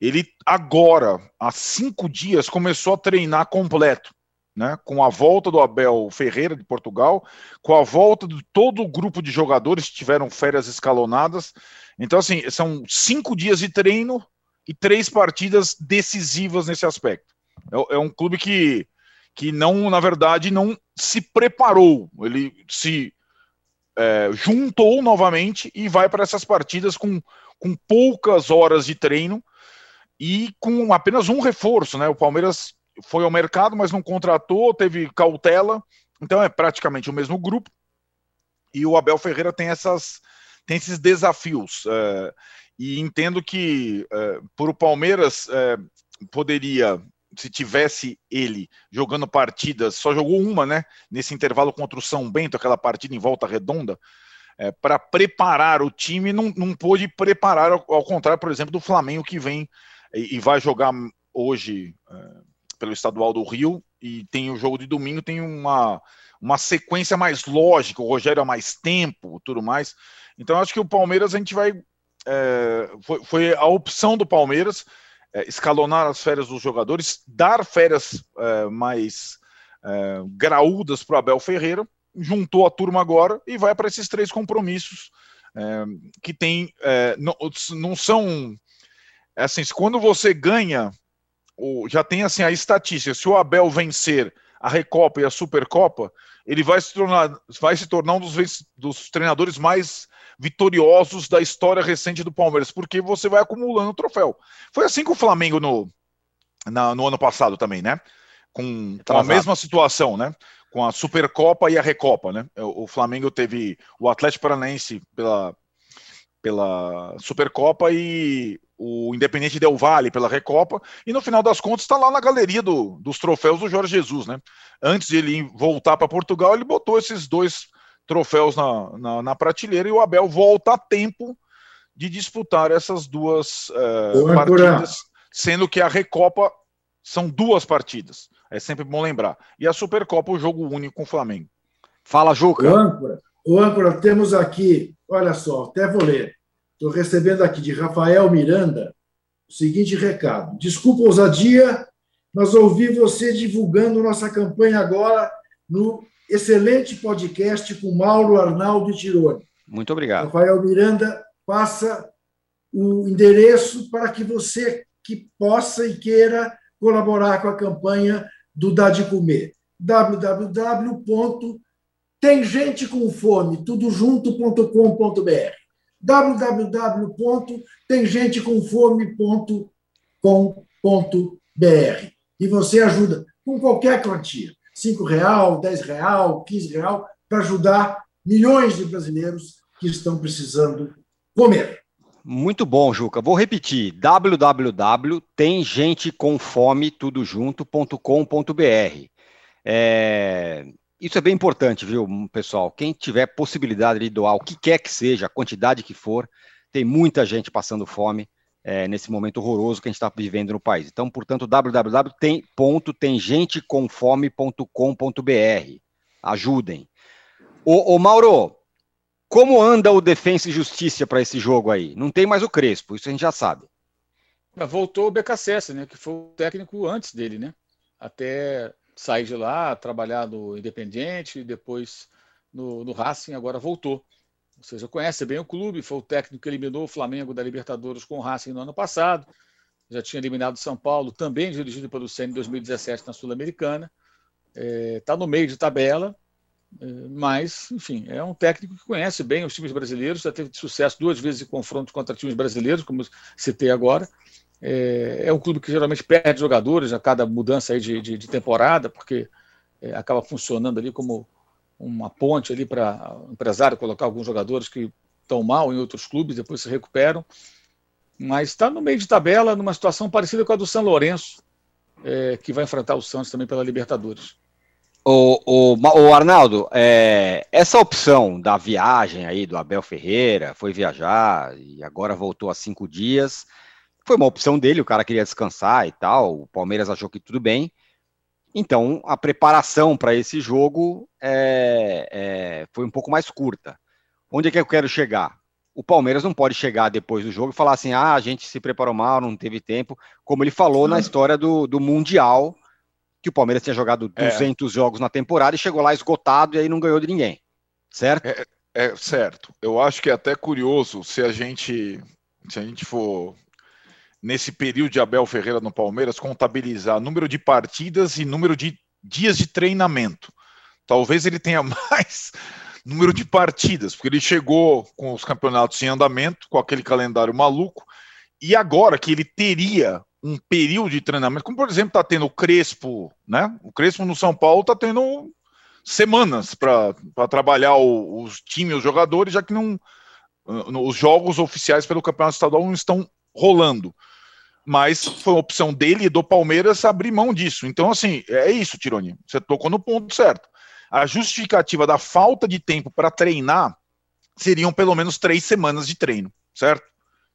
ele agora, há cinco dias, começou a treinar completo. Né, com a volta do Abel Ferreira de Portugal, com a volta de todo o grupo de jogadores que tiveram férias escalonadas. Então, assim, são cinco dias de treino e três partidas decisivas nesse aspecto. É, é um clube que, que não, na verdade, não se preparou. Ele se é, juntou novamente e vai para essas partidas com, com poucas horas de treino e com apenas um reforço, né? O Palmeiras foi ao mercado, mas não contratou, teve cautela, então é praticamente o mesmo grupo. E o Abel Ferreira tem essas tem esses desafios é, e entendo que é, o Palmeiras é, poderia se tivesse ele jogando partidas, só jogou uma, né? Nesse intervalo contra o São Bento, aquela partida em volta redonda, é, para preparar o time, não, não pôde preparar, ao, ao, contrário, por exemplo, do Flamengo que vem e, e vai jogar hoje é, pelo estadual do Rio e tem o jogo de domingo, tem uma, uma sequência mais lógica, o Rogério há mais tempo, tudo mais. Então acho que o Palmeiras a gente vai. É, foi, foi, a opção do Palmeiras é, escalonar as férias dos jogadores, dar férias é, mais é, graúdas para o Abel Ferreira, juntou a turma agora e vai para esses três compromissos é, que tem. não, não são é assim, quando você ganha, já tem assim a estatística, se o Abel vencer a Recopa e a Supercopa, ele vai se tornar, vai se tornar um dos, dos treinadores mais vitoriosos da história recente do Palmeiras, porque você vai acumulando troféu. Foi assim com o Flamengo no, na, no ano passado também, né? Com, com a mesma situação, né? Com a Supercopa e a Recopa, né? O, o Flamengo teve o Atlético Paranaense pela, pela Supercopa e o Independente Del Vale pela Recopa, e no final das contas está lá na galeria do, dos troféus do Jorge Jesus, né? Antes de ele voltar para Portugal, ele botou esses dois troféus na, na, na, prateleira e o Abel volta a tempo de disputar essas duas uh, partidas, sendo que a Recopa são duas partidas. É sempre bom lembrar. E a Supercopa, o jogo único com o Flamengo. Fala, Juca. O âncora, o âncora temos aqui, olha só, até vou ler. Estou recebendo aqui de Rafael Miranda o seguinte recado. Desculpa a ousadia, mas ouvi você divulgando nossa campanha agora no excelente podcast com Mauro Arnaldo e Tirone. Muito obrigado. Rafael Miranda passa o endereço para que você que possa e queira colaborar com a campanha do Dá de Comer. www.temgentecomfome, www.temgentecomfome.com.br e você ajuda com qualquer quantia, cinco real, dez real, quinze real, para ajudar milhões de brasileiros que estão precisando comer. Muito bom, Juca. Vou repetir: www.temgentecomfome.com.br. É, isso é bem importante, viu, pessoal? Quem tiver possibilidade de doar o que quer que seja, a quantidade que for, tem muita gente passando fome é, nesse momento horroroso que a gente está vivendo no país. Então, portanto, www.temgenteconfome.com.br. Ajudem. Ô, ô, Mauro, como anda o Defensa e Justiça para esse jogo aí? Não tem mais o Crespo, isso a gente já sabe. Voltou o BKSS, né? Que foi o técnico antes dele, né? Até sair de lá, trabalhar no Independiente, depois no, no Racing, agora voltou. Ou seja, conhece bem o clube, foi o técnico que eliminou o Flamengo da Libertadores com o Racing no ano passado, já tinha eliminado São Paulo, também dirigido pelo Senna em 2017 na Sul-Americana. Está é, tá no meio de tabela, É, mas, enfim, é um técnico que conhece bem os times brasileiros, já teve sucesso duas vezes em confronto contra times brasileiros, como citei agora. É, é um clube que geralmente perde jogadores a cada mudança aí de, de, de temporada, porque é, acaba funcionando ali como uma ponte ali para o empresário colocar alguns jogadores que estão mal em outros clubes, depois se recuperam. Mas está no meio de tabela, numa situação parecida com a do São Lourenço, é, que vai enfrentar o Santos também pela Libertadores. O, o, o Arnaldo, é, essa opção da viagem aí do Abel Ferreira, foi viajar e agora voltou há cinco dias, foi uma opção dele, o cara queria descansar e tal, o Palmeiras achou que tudo bem, então, a preparação para esse jogo é, é, foi um pouco mais curta. Onde é que eu quero chegar? O Palmeiras não pode chegar depois do jogo e falar assim: ah, a gente se preparou mal, não teve tempo, como ele falou na história do, do Mundial, que o Palmeiras tinha jogado 200 é. jogos na temporada e chegou lá esgotado e aí não ganhou de ninguém. Certo? É, é certo. Eu acho que é até curioso se a gente se a gente for nesse período de Abel Ferreira no Palmeiras, contabilizar número de partidas e número de dias de treinamento. Talvez ele tenha (laughs) mais número de partidas, porque ele chegou com os campeonatos em andamento, com aquele calendário maluco, e agora que ele teria um período de treinamento, como por exemplo está tendo o Crespo, né? O Crespo no São Paulo está tendo semanas para trabalhar o, os times, os jogadores, já que não os jogos oficiais pelo campeonato estadual não estão rolando mas foi uma opção dele e do Palmeiras abrir mão disso. Então, assim, é isso, Tironi. Você tocou no ponto certo. A justificativa da falta de tempo para treinar seriam pelo menos três semanas de treino, certo?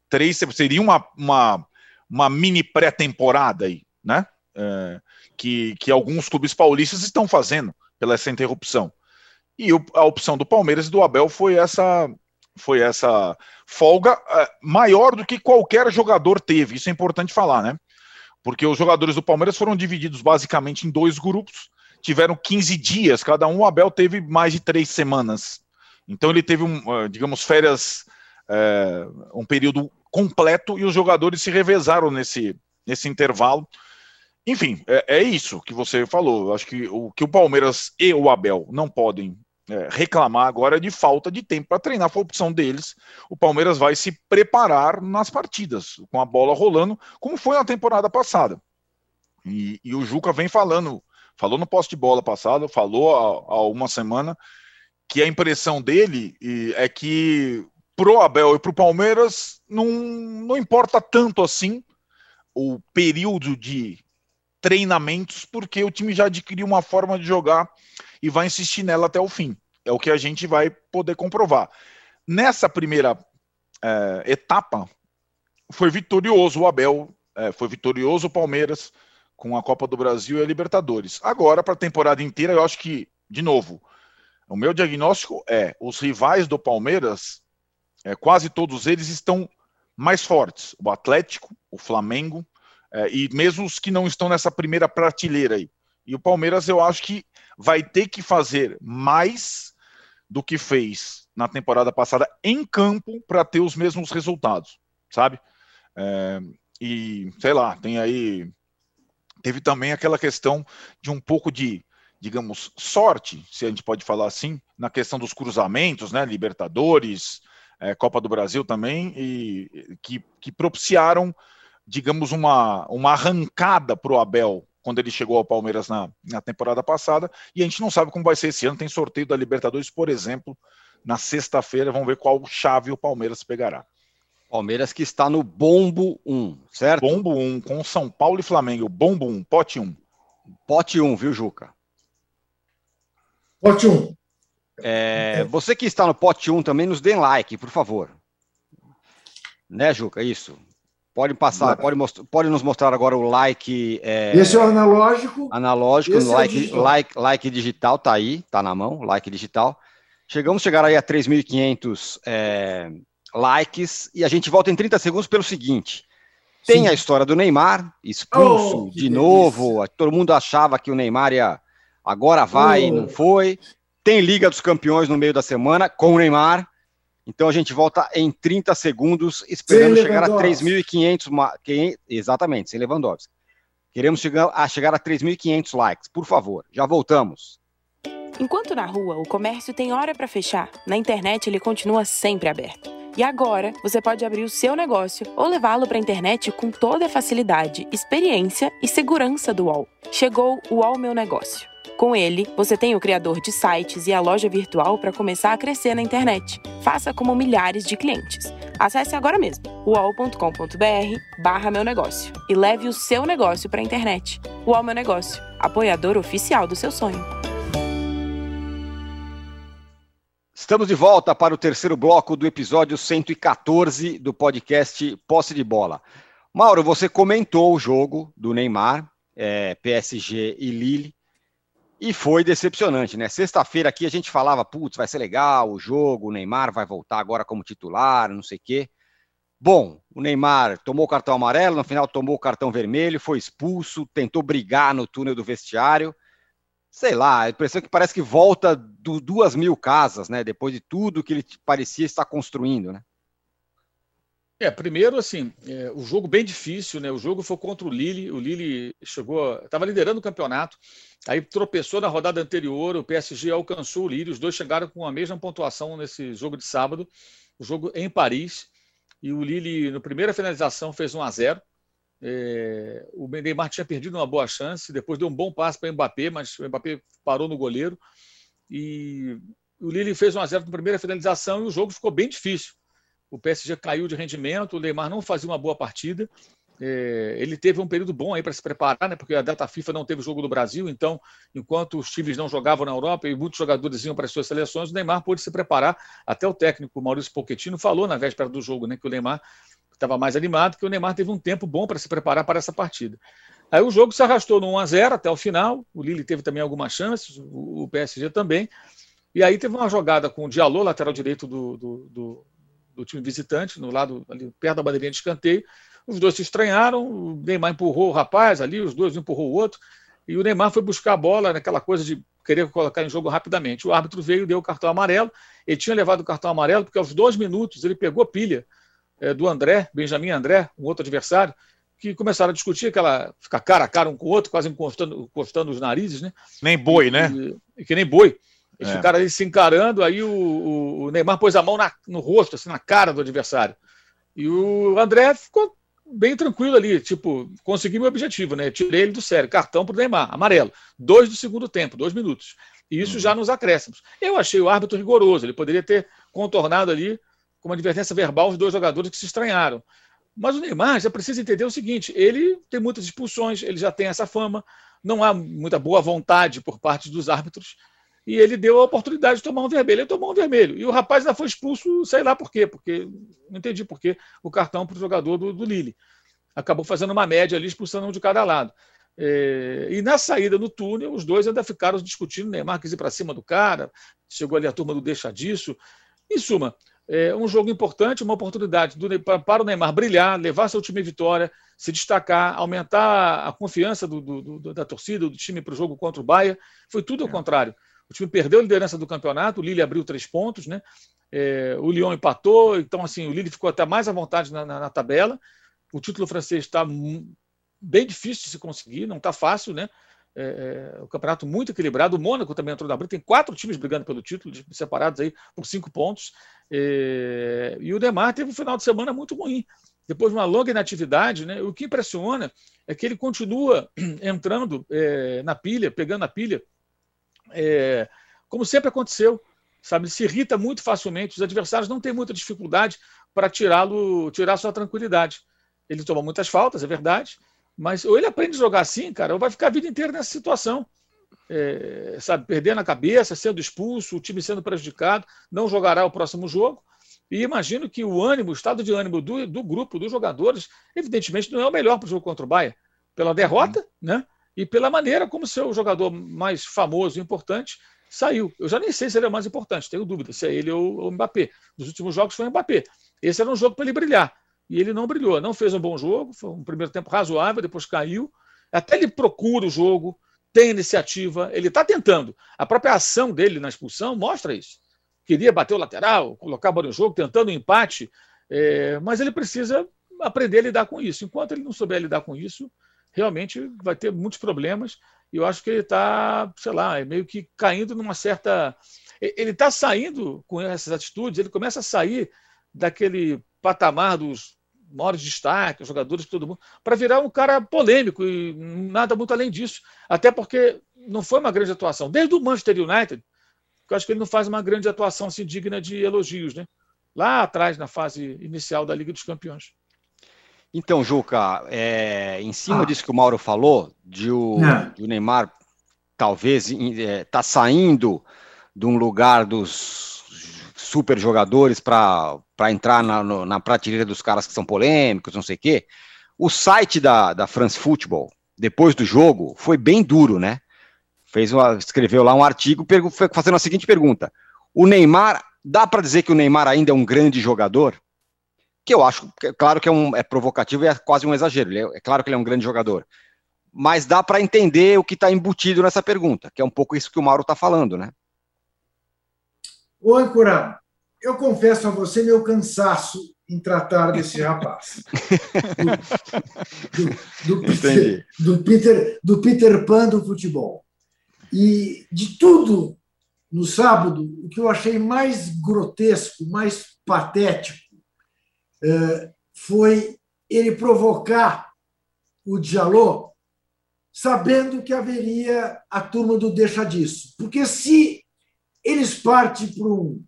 Três seria uma, uma, uma mini pré-temporada aí, né? É, que, que alguns clubes paulistas estão fazendo pela essa interrupção. E a opção do Palmeiras e do Abel foi essa foi essa folga uh, maior do que qualquer jogador teve. Isso é importante falar, né? Porque os jogadores do Palmeiras foram divididos basicamente em dois grupos, tiveram 15 dias cada um. O Abel teve mais de três semanas. Então ele teve, um, uh, digamos, férias, uh, um período completo e os jogadores se revezaram nesse, nesse intervalo. Enfim, é, é isso que você falou. Acho que o que o Palmeiras e o Abel não podem é, reclamar agora de falta de tempo para treinar, foi a opção deles. O Palmeiras vai se preparar nas partidas, com a bola rolando, como foi na temporada passada. E, e o Juca vem falando, falou no poste de bola passado, falou há, há uma semana, que a impressão dele é que pro Abel e pro Palmeiras não, não importa tanto assim o período de treinamentos, porque o time já adquiriu uma forma de jogar e vai insistir nela até o fim. É o que a gente vai poder comprovar. Nessa primeira é, etapa, foi vitorioso o Abel, é, foi vitorioso o Palmeiras com a Copa do Brasil e a Libertadores. Agora, para a temporada inteira, eu acho que, de novo, o meu diagnóstico é: os rivais do Palmeiras, é, quase todos eles estão mais fortes. O Atlético, o Flamengo, é, e mesmo os que não estão nessa primeira prateleira aí. E o Palmeiras, eu acho que vai ter que fazer mais do que fez na temporada passada em campo para ter os mesmos resultados, sabe? É, e sei lá, tem aí. Teve também aquela questão de um pouco de, digamos, sorte, se a gente pode falar assim, na questão dos cruzamentos, né? Libertadores, é, Copa do Brasil também, e que, que propiciaram, digamos, uma, uma arrancada para o Abel quando ele chegou ao Palmeiras na, na temporada passada, e a gente não sabe como vai ser esse ano. Tem sorteio da Libertadores, por exemplo, na sexta-feira. Vamos ver qual chave o Palmeiras pegará. Palmeiras que está no Bombo 1, certo? Bombo 1, com São Paulo e Flamengo. Bombo 1, pote 1. Pote 1, viu, Juca? Pote 1. É, você que está no pote 1 também, nos dê like, por favor. Né, Juca? Isso. Pode passar, pode, pode nos mostrar agora o like. É, Esse é o analógico. Analógico, like, é digital. like, like digital, tá aí, tá na mão, like digital. Chegamos a chegar aí a 3.500 é, likes e a gente volta em 30 segundos pelo seguinte. Tem Sim. a história do Neymar, expulso oh, de novo. Delícia. Todo mundo achava que o Neymar ia. Agora vai, oh. não foi. Tem Liga dos Campeões no meio da semana com o Neymar. Então a gente volta em 30 segundos, esperando chegar a 3.500. Exatamente, sem Lewandowski. Queremos chegar a, chegar a 3.500 likes, por favor. Já voltamos. Enquanto na rua o comércio tem hora para fechar, na internet ele continua sempre aberto. E agora você pode abrir o seu negócio ou levá-lo para a internet com toda a facilidade, experiência e segurança do UOL. Chegou o UOL Meu Negócio. Com ele, você tem o criador de sites e a loja virtual para começar a crescer na internet. Faça como milhares de clientes. Acesse agora mesmo uol.com.br barra meu negócio e leve o seu negócio para a internet. UOL Meu Negócio, apoiador oficial do seu sonho. Estamos de volta para o terceiro bloco do episódio 114 do podcast Posse de Bola. Mauro, você comentou o jogo do Neymar, é, PSG e Lille, e foi decepcionante, né? Sexta-feira aqui a gente falava, putz, vai ser legal o jogo, o Neymar vai voltar agora como titular, não sei o quê. Bom, o Neymar tomou o cartão amarelo, no final tomou o cartão vermelho, foi expulso, tentou brigar no túnel do vestiário sei lá, a impressão é que parece que volta do duas mil casas, né? Depois de tudo que ele parecia estar construindo, né? É, primeiro, assim, é, o jogo bem difícil, né? O jogo foi contra o Lille. O Lille chegou, estava liderando o campeonato, aí tropeçou na rodada anterior. O PSG alcançou o Lille. Os dois chegaram com a mesma pontuação nesse jogo de sábado. O jogo em Paris. E o Lille, na primeira finalização, fez 1 a 0 é, o Neymar tinha perdido uma boa chance, depois deu um bom passe para o Mbappé, mas o Mbappé parou no goleiro. E o Lille fez um a 0 na primeira finalização e o jogo ficou bem difícil. O PSG caiu de rendimento, o Neymar não fazia uma boa partida. É, ele teve um período bom aí para se preparar, né? Porque a data FIFA não teve jogo do Brasil, então, enquanto os times não jogavam na Europa e muitos jogadores iam para as suas seleções, o Neymar pôde se preparar. Até o técnico Maurício Pochettino falou na véspera do jogo, né? Que o Neymar estava mais animado, que o Neymar teve um tempo bom para se preparar para essa partida. Aí o jogo se arrastou no 1 a 0 até o final. O Lille teve também algumas chances, o PSG também. E aí teve uma jogada com o Diallo, lateral direito do, do, do, do time visitante, no lado ali, perto da bandeirinha de escanteio. Os dois se estranharam, o Neymar empurrou o rapaz ali, os dois empurrou o outro, e o Neymar foi buscar a bola naquela coisa de querer colocar em jogo rapidamente. O árbitro veio e deu o cartão amarelo. Ele tinha levado o cartão amarelo porque aos dois minutos ele pegou pilha é, do André, Benjamin André, um outro adversário, que começaram a discutir aquela. ficar cara a cara um com o outro, quase encostando, encostando os narizes, né? Nem boi, né? E, e, que nem boi. Eles é. ficaram ali se encarando, aí o, o, Neymar pôs a mão na, no rosto, assim, na cara do adversário. E o André ficou bem tranquilo ali, tipo, consegui meu objetivo, né? Tirei ele do sério, cartão para o Neymar, amarelo. Dois do segundo tempo, dois minutos. E isso uhum. já nos acréscimos. Eu achei o árbitro rigoroso, ele poderia ter contornado ali com uma advertência verbal os dois jogadores que se estranharam. Mas o Neymar já precisa entender o seguinte: ele tem muitas expulsões, ele já tem essa fama, não há muita boa vontade por parte dos árbitros, e ele deu a oportunidade de tomar um vermelho. Ele tomou um vermelho. E o rapaz ainda foi expulso, sei lá por quê, porque não entendi por quê, o cartão para o jogador do, do Lille. Acabou fazendo uma média ali, expulsando um de cada lado. É, e na saída no túnel, os dois ainda ficaram discutindo. O Neymar quis ir para cima do cara, chegou ali a turma do deixa disso. Em suma, é um jogo importante, uma oportunidade do, para o Neymar brilhar, levar seu time à vitória, se destacar, aumentar a confiança do, do, da torcida, do time para o jogo contra o Bahia. Foi tudo ao é. contrário. O time perdeu a liderança do campeonato, o Lille abriu três pontos, né? É, o Lyon empatou, então assim, o Lille ficou até mais à vontade na, na, na tabela. O título francês está bem difícil de se conseguir, não está fácil, né? É, é, o campeonato muito equilibrado. O Mônaco também entrou na briga. Tem quatro times brigando pelo título, separados aí por cinco pontos. É, e o Demar teve um final de semana muito ruim. Depois de uma longa inatividade, né, o que impressiona é que ele continua (clears throat) entrando é, na pilha, pegando a pilha, é, como sempre aconteceu. Sabe, ele se irrita muito facilmente. Os adversários não têm muita dificuldade para tirá-lo, tirar sua tranquilidade. Ele toma muitas faltas, é verdade, mas ou ele aprende a jogar assim, cara, ou vai ficar a vida inteira nessa situação. É, sabe, perdendo a cabeça, sendo expulso, o time sendo prejudicado, não jogará o próximo jogo. E imagino que o ânimo, o estado de ânimo do, do grupo, dos jogadores, evidentemente não é o melhor para o jogo contra o Bahia. Pela derrota, uhum. né? E pela maneira como seu jogador mais famoso e importante saiu. Eu já nem sei se ele é o mais importante, tenho dúvida se é ele ou o Mbappé. Nos últimos jogos foi o Mbappé. Esse era um jogo para ele brilhar e ele não brilhou. Não fez um bom jogo, foi um primeiro tempo razoável, depois caiu. Até ele procura o jogo, tem iniciativa, ele está tentando. A própria ação dele na expulsão mostra isso. Queria bater o lateral, colocar a bola no jogo, tentando um empate, é, mas ele precisa aprender a lidar com isso. Enquanto ele não souber lidar com isso, realmente vai ter muitos problemas E eu acho que ele está, sei lá, é meio que caindo numa certa. Ele está saindo com essas atitudes, ele começa a sair daquele patamar dos maiores destaques, jogadores, todo mundo, para virar um cara polêmico e nada muito além disso. Até porque não foi uma grande atuação. Desde o Manchester United, eu acho que ele não faz uma grande atuação assim, digna de elogios, né? Lá atrás, na fase inicial da Liga dos Campeões. Então, Juca, é, em cima ah. disso que o Mauro falou, de o, é. de o Neymar talvez está é, tá saindo de um lugar dos super jogadores para entrar na, no, na prateleira dos caras que são polêmicos, não sei o quê. O site da, da France Football, depois do jogo, foi bem duro, né? Fez uma, escreveu lá um artigo fazendo a seguinte pergunta: O Neymar, dá para dizer que o Neymar ainda é um grande jogador? Que eu acho, claro que é, um, é provocativo e é quase um exagero. É, é claro que ele é um grande jogador. Mas dá para entender o que está embutido nessa pergunta, que é um pouco isso que o Mauro está falando, né? Ô, Ancora, eu confesso a você meu cansaço em tratar desse rapaz. Do, do, do, Peter, do, Peter, do Peter Pan do futebol. E de tudo no sábado, o que eu achei mais grotesco, mais patético, é, foi ele provocar o Diallo sabendo que haveria a turma do deixa disso. Porque se eles partem para um,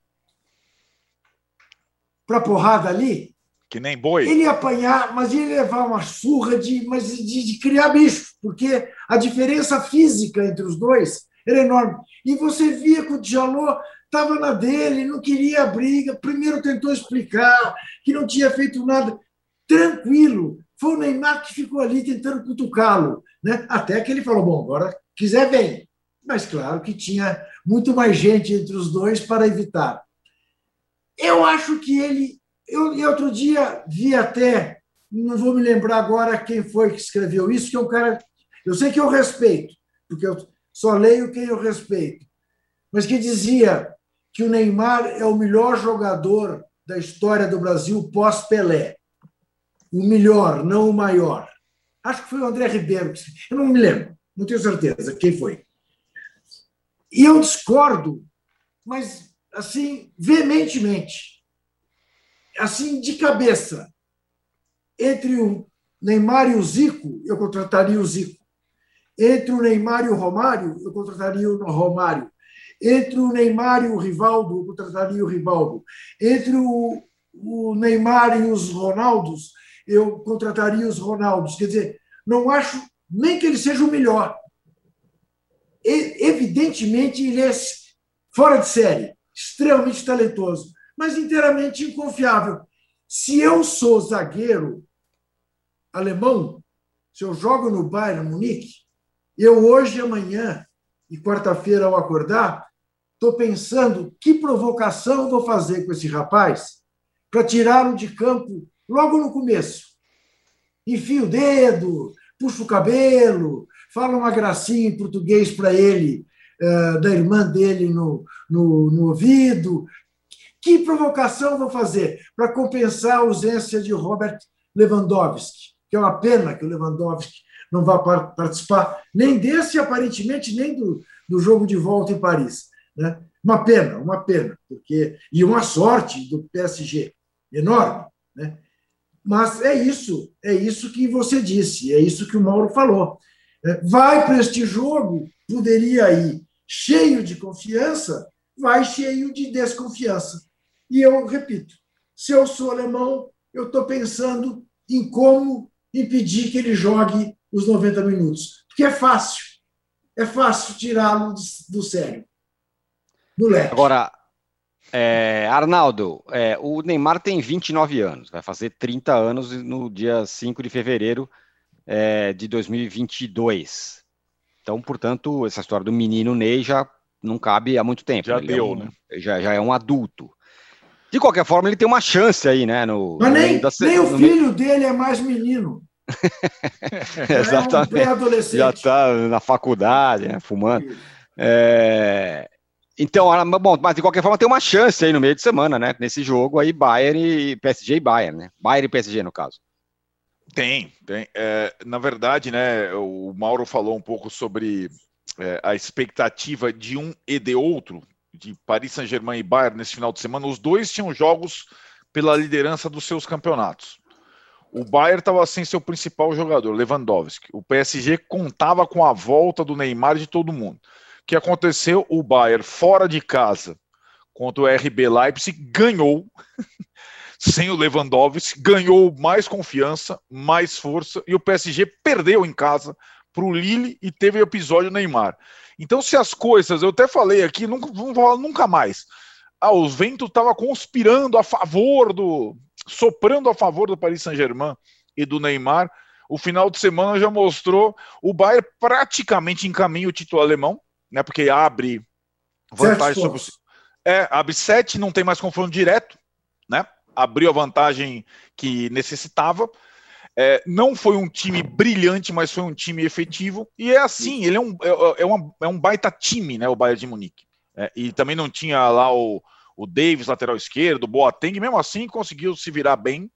para porrada ali. Que nem boi. Ele ia apanhar, mas ia levar uma surra de, mas de, de criar bicho, porque a diferença física entre os dois era enorme. E você via que o Djaló estava na dele, não queria briga. Primeiro tentou explicar que não tinha feito nada. Tranquilo. Foi o Neymar que ficou ali tentando cutucá-lo. Né? Até que ele falou: bom, agora quiser, vem. Mas claro que tinha muito mais gente entre os dois para evitar. Eu acho que ele. Eu, eu outro dia vi até, não vou me lembrar agora quem foi que escreveu isso, que é um cara. Eu sei que eu respeito, porque eu só leio quem eu respeito, mas que dizia que o Neymar é o melhor jogador da história do Brasil pós-Pelé. O melhor, não o maior. Acho que foi o André Ribeiro, eu não me lembro, não tenho certeza quem foi. E eu discordo, mas assim, veementemente, assim, de cabeça. Entre o Neymar e o Zico, eu contrataria o Zico. Entre o Neymar e o Romário, eu contrataria o Romário. Entre o Neymar e o Rivaldo, eu contrataria o Rivaldo. Entre o, o Neymar e os Ronaldos, eu contrataria os Ronaldos. Quer dizer, não acho nem que ele seja o melhor. Evidentemente, ele é fora de série extremamente talentoso, mas inteiramente inconfiável. Se eu sou zagueiro alemão, se eu jogo no Bayern Munique, eu hoje, amanhã e quarta-feira ao acordar, estou pensando que provocação vou fazer com esse rapaz para tirá-lo de campo logo no começo. Enfio o dedo, puxo o cabelo, falo uma gracinha em português para ele, uh, da irmã dele no, no, no ouvido. Que provocação vou fazer para compensar a ausência de Robert Lewandowski? Que é uma pena que o Lewandowski não vá participar nem desse, aparentemente, nem do, do jogo de volta em Paris. Né? Uma pena, uma pena, porque e uma sorte do PSG enorme. Né? Mas é isso, é isso que você disse, é isso que o Mauro falou. É, vai para este jogo, poderia ir cheio de confiança, vai cheio de desconfiança. E eu repito: se eu sou alemão, eu estou pensando em como impedir que ele jogue os 90 minutos. Porque é fácil. É fácil tirá-lo do sério. Do leque. Agora, é, Arnaldo, é, o Neymar tem 29 anos, vai fazer 30 anos no dia 5 de fevereiro é, de 2022. Então, portanto, essa história do menino Ney já não cabe há muito tempo. Já Ele deu, é um, né? Já, já é um adulto. De qualquer forma, ele tem uma chance aí, né? No, Mas nem, da, nem o filho dele é mais menino. (laughs) Exatamente. É um já está na faculdade, né, fumando. É... Então, bom, mas de qualquer forma tem uma chance aí no meio de semana, né? Nesse jogo aí, Bayern e PSG e Bayern, né? Bayern e PSG, no caso. Tem, tem. É, na verdade, né, o Mauro falou um pouco sobre é, a expectativa de um e de outro, de Paris Saint-Germain e Bayern nesse final de semana. Os dois tinham jogos pela liderança dos seus campeonatos. O Bayern estava sem seu principal jogador, Lewandowski. O PSG contava com a volta do Neymar de todo mundo. O que aconteceu? O Bayern, fora de casa, contra o RB Leipzig, ganhou. (laughs) sem o Lewandowski, ganhou mais confiança, mais força, e o PSG perdeu em casa para o Lille e teve o episódio Neymar. Então, se as coisas, eu até falei aqui, nunca, vamos falar nunca mais. Ah, os ventos estavam conspirando a favor do. soprando a favor do Paris Saint-Germain e do Neymar. O final de semana já mostrou o Bayern praticamente em caminho o título alemão, né? Porque abre vantagem sobre. É, abre sete, não tem mais confronto direto, né? Abriu a vantagem que necessitava. É, não foi um time brilhante, mas foi um time efetivo. E é assim, ele é um, é, é, uma, é um baita time, né? O Bayern de Munique. É, e também não tinha lá o, o Davis, lateral esquerdo, o Boateng, mesmo assim conseguiu se virar bem.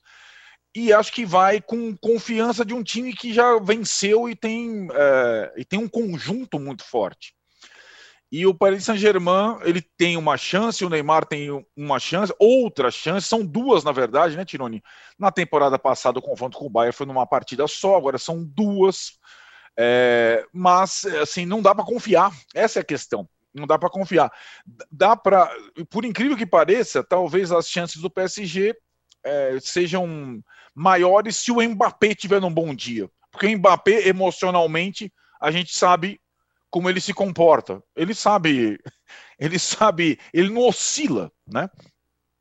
E acho que vai com confiança de um time que já venceu e tem, é, e tem um conjunto muito forte. E o Paris Saint-Germain, ele tem uma chance, o Neymar tem uma chance, outra chance, são duas, na verdade, né, Tironi? Na temporada passada, o confronto com o Bayern foi numa partida só, agora são duas. É, mas, assim, não dá para confiar, essa é a questão. Não dá para confiar. Dá para, por incrível que pareça, talvez as chances do PSG é, sejam maiores se o Mbappé tiver num bom dia. Porque o Mbappé, emocionalmente, a gente sabe como ele se comporta. Ele sabe, ele sabe, ele não oscila, né?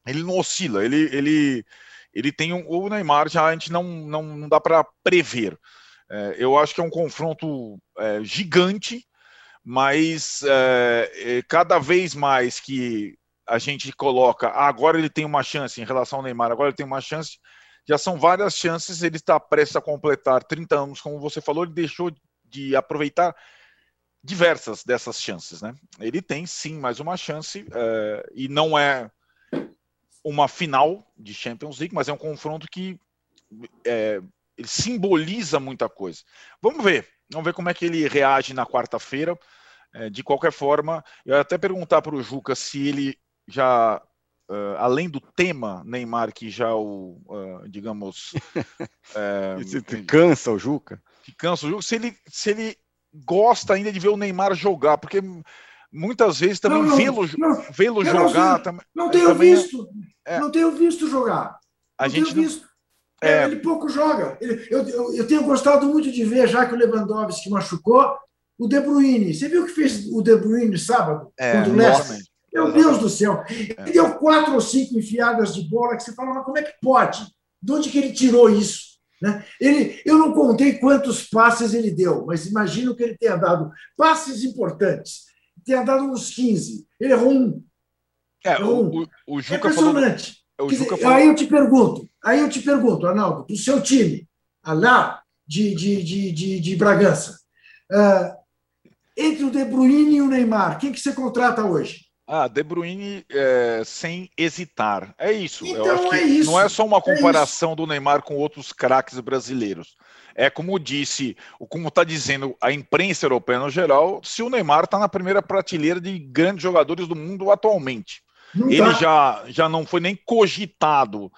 Ele não oscila, ele, ele, ele tem um, o Neymar já a gente não, não, não dá para prever. É, eu acho que é um confronto é, gigante, mas é, é, cada vez mais que a gente coloca, ah, agora ele tem uma chance em relação ao Neymar, agora ele tem uma chance, já são várias chances, ele está prestes a completar 30 anos, como você falou, ele deixou de aproveitar diversas dessas chances, né? Ele tem sim mais uma chance uh, e não é uma final de Champions League, mas é um confronto que é, ele simboliza muita coisa. Vamos ver, vamos ver como é que ele reage na quarta-feira. É, de qualquer forma, eu até perguntar para o Juca se ele já Uh, além do tema Neymar, que já o, uh, digamos. (laughs) cansa o Juca? Que cansa o Juca, se ele, se ele gosta ainda de ver o Neymar jogar, porque muitas vezes também vê-lo vê jogar. Não, também, não tenho também, visto. É, não tenho visto jogar. A não gente tenho visto. É, ele pouco joga. Ele, eu, eu, eu, tenho gostado muito de ver, já que o Lewandowski machucou, o De Bruyne. Você viu o que fez o De Bruyne sábado é, contra o Leicester? Meu Deus do céu. Ele deu quatro ou cinco enfiadas de bola que você fala, mas como é que pode? De onde que ele tirou isso? Né? Ele, eu não contei quantos passes ele deu, mas imagino que ele tenha dado passes importantes. Tenha dado uns 15. Ele errou um. É, errou um. O, o, Juca é impressionante. Falou, dizer, falou... Aí eu te pergunto, aí eu te pergunto, Arnaldo, do seu time, lá de, de, de, de, de Bragança, uh, entre o De Bruyne e o Neymar, quem que você contrata hoje? Ah, De Bruyne é, sem hesitar. É isso. Então, Eu acho que é isso. não é só uma é comparação é do Neymar com outros craques brasileiros. É como disse, como está dizendo a imprensa europeia no geral, se o Neymar está na primeira prateleira de grandes jogadores do mundo atualmente. Não Ele já, já não foi nem cogitado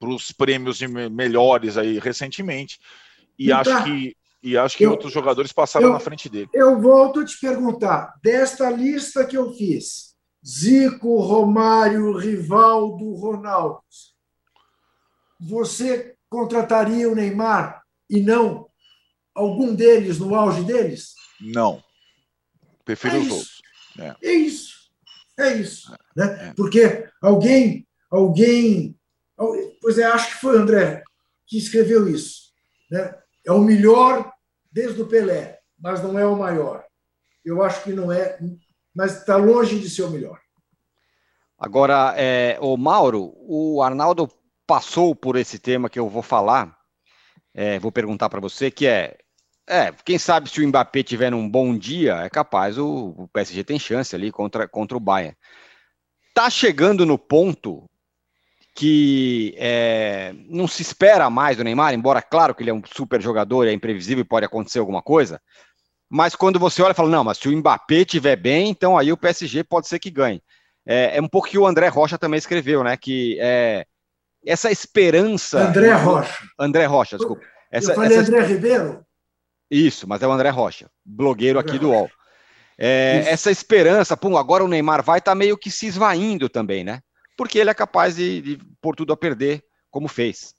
para os prêmios melhores aí recentemente. E não acho tá. que e acho que eu, outros jogadores passaram eu, na frente dele. Eu volto a te perguntar, desta lista que eu fiz, Zico, Romário, Rivaldo, Ronaldo. Você contrataria o Neymar e não algum deles no auge deles? Não. Prefiro é os isso. outros. É. é. isso. É isso. É. Né? É. Porque alguém, alguém. Pois é, acho que foi o André que escreveu isso. Né? É o melhor desde o Pelé, mas não é o maior. Eu acho que não é mas está longe de ser o melhor. Agora, é, o Mauro, o Arnaldo passou por esse tema que eu vou falar, é, vou perguntar para você, que é, é, quem sabe se o Mbappé tiver um bom dia, é capaz o, o PSG tem chance ali contra, contra o Bayern. Tá chegando no ponto que é, não se espera mais do Neymar, embora claro que ele é um super jogador, é imprevisível e pode acontecer alguma coisa. Mas quando você olha e fala, não, mas se o Mbappé tiver bem, então aí o PSG pode ser que ganhe. É, é um pouco que o André Rocha também escreveu, né? Que é, essa esperança. André Rocha. André Rocha, desculpa. Essa, Eu falei essa... André Ribeiro? Isso, mas é o André Rocha, blogueiro aqui do UOL. É, essa esperança, pum, agora o Neymar vai, tá meio que se esvaindo também, né? Porque ele é capaz de, de pôr tudo a perder, como fez.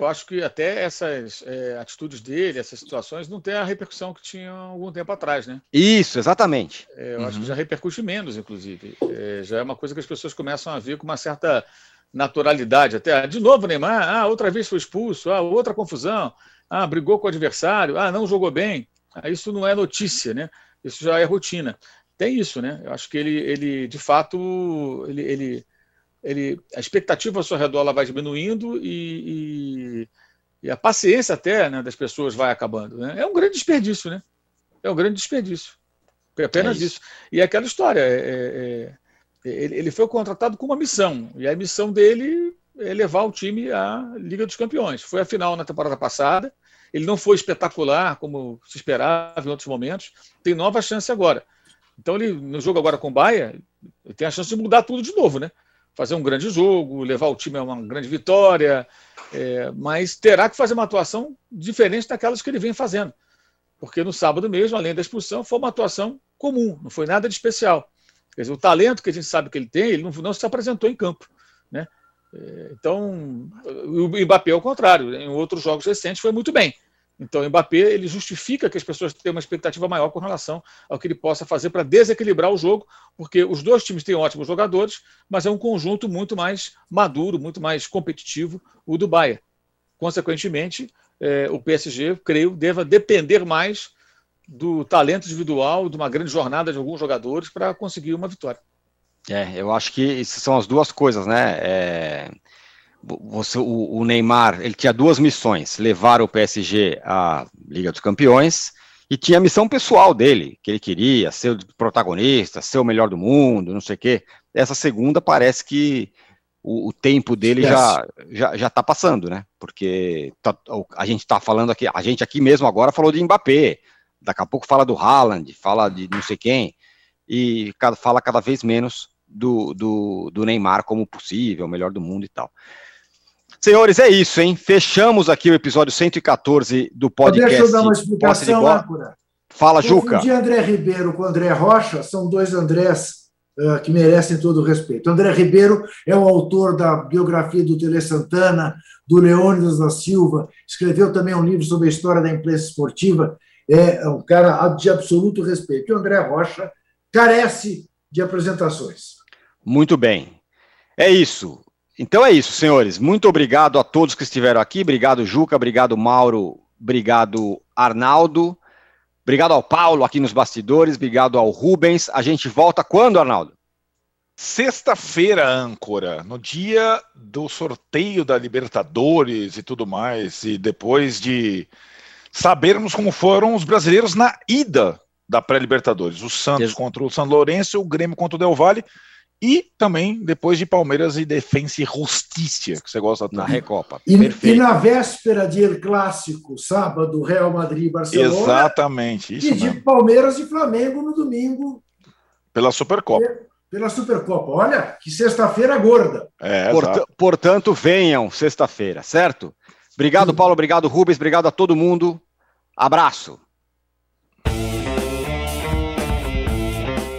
Eu acho que até essas é, atitudes dele, essas situações, não tem a repercussão que tinha algum tempo atrás, né? Isso, exatamente. É, eu uhum. acho que uhum. já repercute menos, inclusive. É, já é uma coisa que as pessoas começam a ver com uma certa naturalidade. Até, de novo, Neymar, ah, outra vez foi expulso, ah, outra confusão, ah, brigou com o adversário, ah, não jogou bem. Ah, isso não é notícia, né? Isso já é rotina. Tem isso, né? Eu acho que ele, ele de fato, ele, ele, ele, a expectativa ao seu redor ela vai diminuindo e, e, e a paciência até né, das pessoas vai acabando. Né? É um grande desperdício, né? É um grande desperdício. É apenas é isso. isso. E é aquela história, é, é, é, ele, ele foi contratado com uma missão, e a missão dele é levar o time à Liga dos Campeões. Foi a final na temporada passada, ele não foi espetacular como se esperava em outros momentos, tem nova chance agora. Então, ele, no jogo agora com o Bahia, tem a chance de mudar tudo de novo, né? Fazer um grande jogo, levar o time a uma grande vitória, é, mas terá que fazer uma atuação diferente daquelas que ele vem fazendo. Porque no sábado mesmo, além da expulsão, foi uma atuação comum, não foi nada de especial. Quer dizer, o talento que a gente sabe que ele tem, ele não, não se apresentou em campo. Né? É, então, o Mbappé, ao contrário, em outros jogos recentes foi muito bem. Então, o Mbappé ele justifica que as pessoas tenham uma expectativa maior com relação ao que ele possa fazer para desequilibrar o jogo, porque os dois times têm ótimos jogadores, mas é um conjunto muito mais maduro, muito mais competitivo, o do Bayern. Consequentemente, é, o PSG, creio, deva depender mais do talento individual, de uma grande jornada de alguns jogadores para conseguir uma vitória. É, eu acho que são as duas coisas, né? É, você, o, o, Neymar, ele tinha duas missões: levar o PSG à Liga dos Campeões e tinha a missão pessoal dele, que ele queria ser o protagonista, ser o melhor do mundo, não sei o quê. Essa segunda parece que o, o tempo dele já, já já está passando, né? Porque tá, a gente está falando aqui, a gente aqui mesmo agora falou de Mbappé, daqui a pouco fala do Haaland, fala de não sei quem, e fala cada vez menos do, do, do Neymar como possível, o melhor do mundo e tal. Senhores, é isso, hein? Fechamos aqui o episódio 114 do podcast. Deixa eu dar uma explicação, âncora. Fala, Juca. de André Ribeiro com André Rocha são dois Andrés uh, que merecem todo o respeito. André Ribeiro é o autor da biografia do Tele Santana, do Leônidas da Silva, escreveu também um livro sobre a história da imprensa esportiva, é um cara de absoluto respeito. E o André Rocha carece de apresentações. Muito bem. É isso. Então é isso, senhores. Muito obrigado a todos que estiveram aqui. Obrigado, Juca. Obrigado, Mauro. Obrigado, Arnaldo. Obrigado ao Paulo aqui nos bastidores. Obrigado ao Rubens. A gente volta quando, Arnaldo? Sexta-feira, âncora, no dia do sorteio da Libertadores e tudo mais, e depois de sabermos como foram os brasileiros na ida da pré-Libertadores. O Santos contra o São Lourenço, o Grêmio contra o Del Valle e também depois de Palmeiras e Defensa e Justiça, que você gosta. Na Recopa. E, e, na véspera de El Clássico, sábado, Real Madrid e Barcelona. Exatamente. Isso e mesmo. de Palmeiras e Flamengo no domingo. Pela Supercopa. Pela Supercopa. Olha, que sexta-feira gorda. É, Port portanto, venham sexta-feira, certo? Obrigado, Paulo. Obrigado, Rubens. Obrigado a todo mundo. Abraço.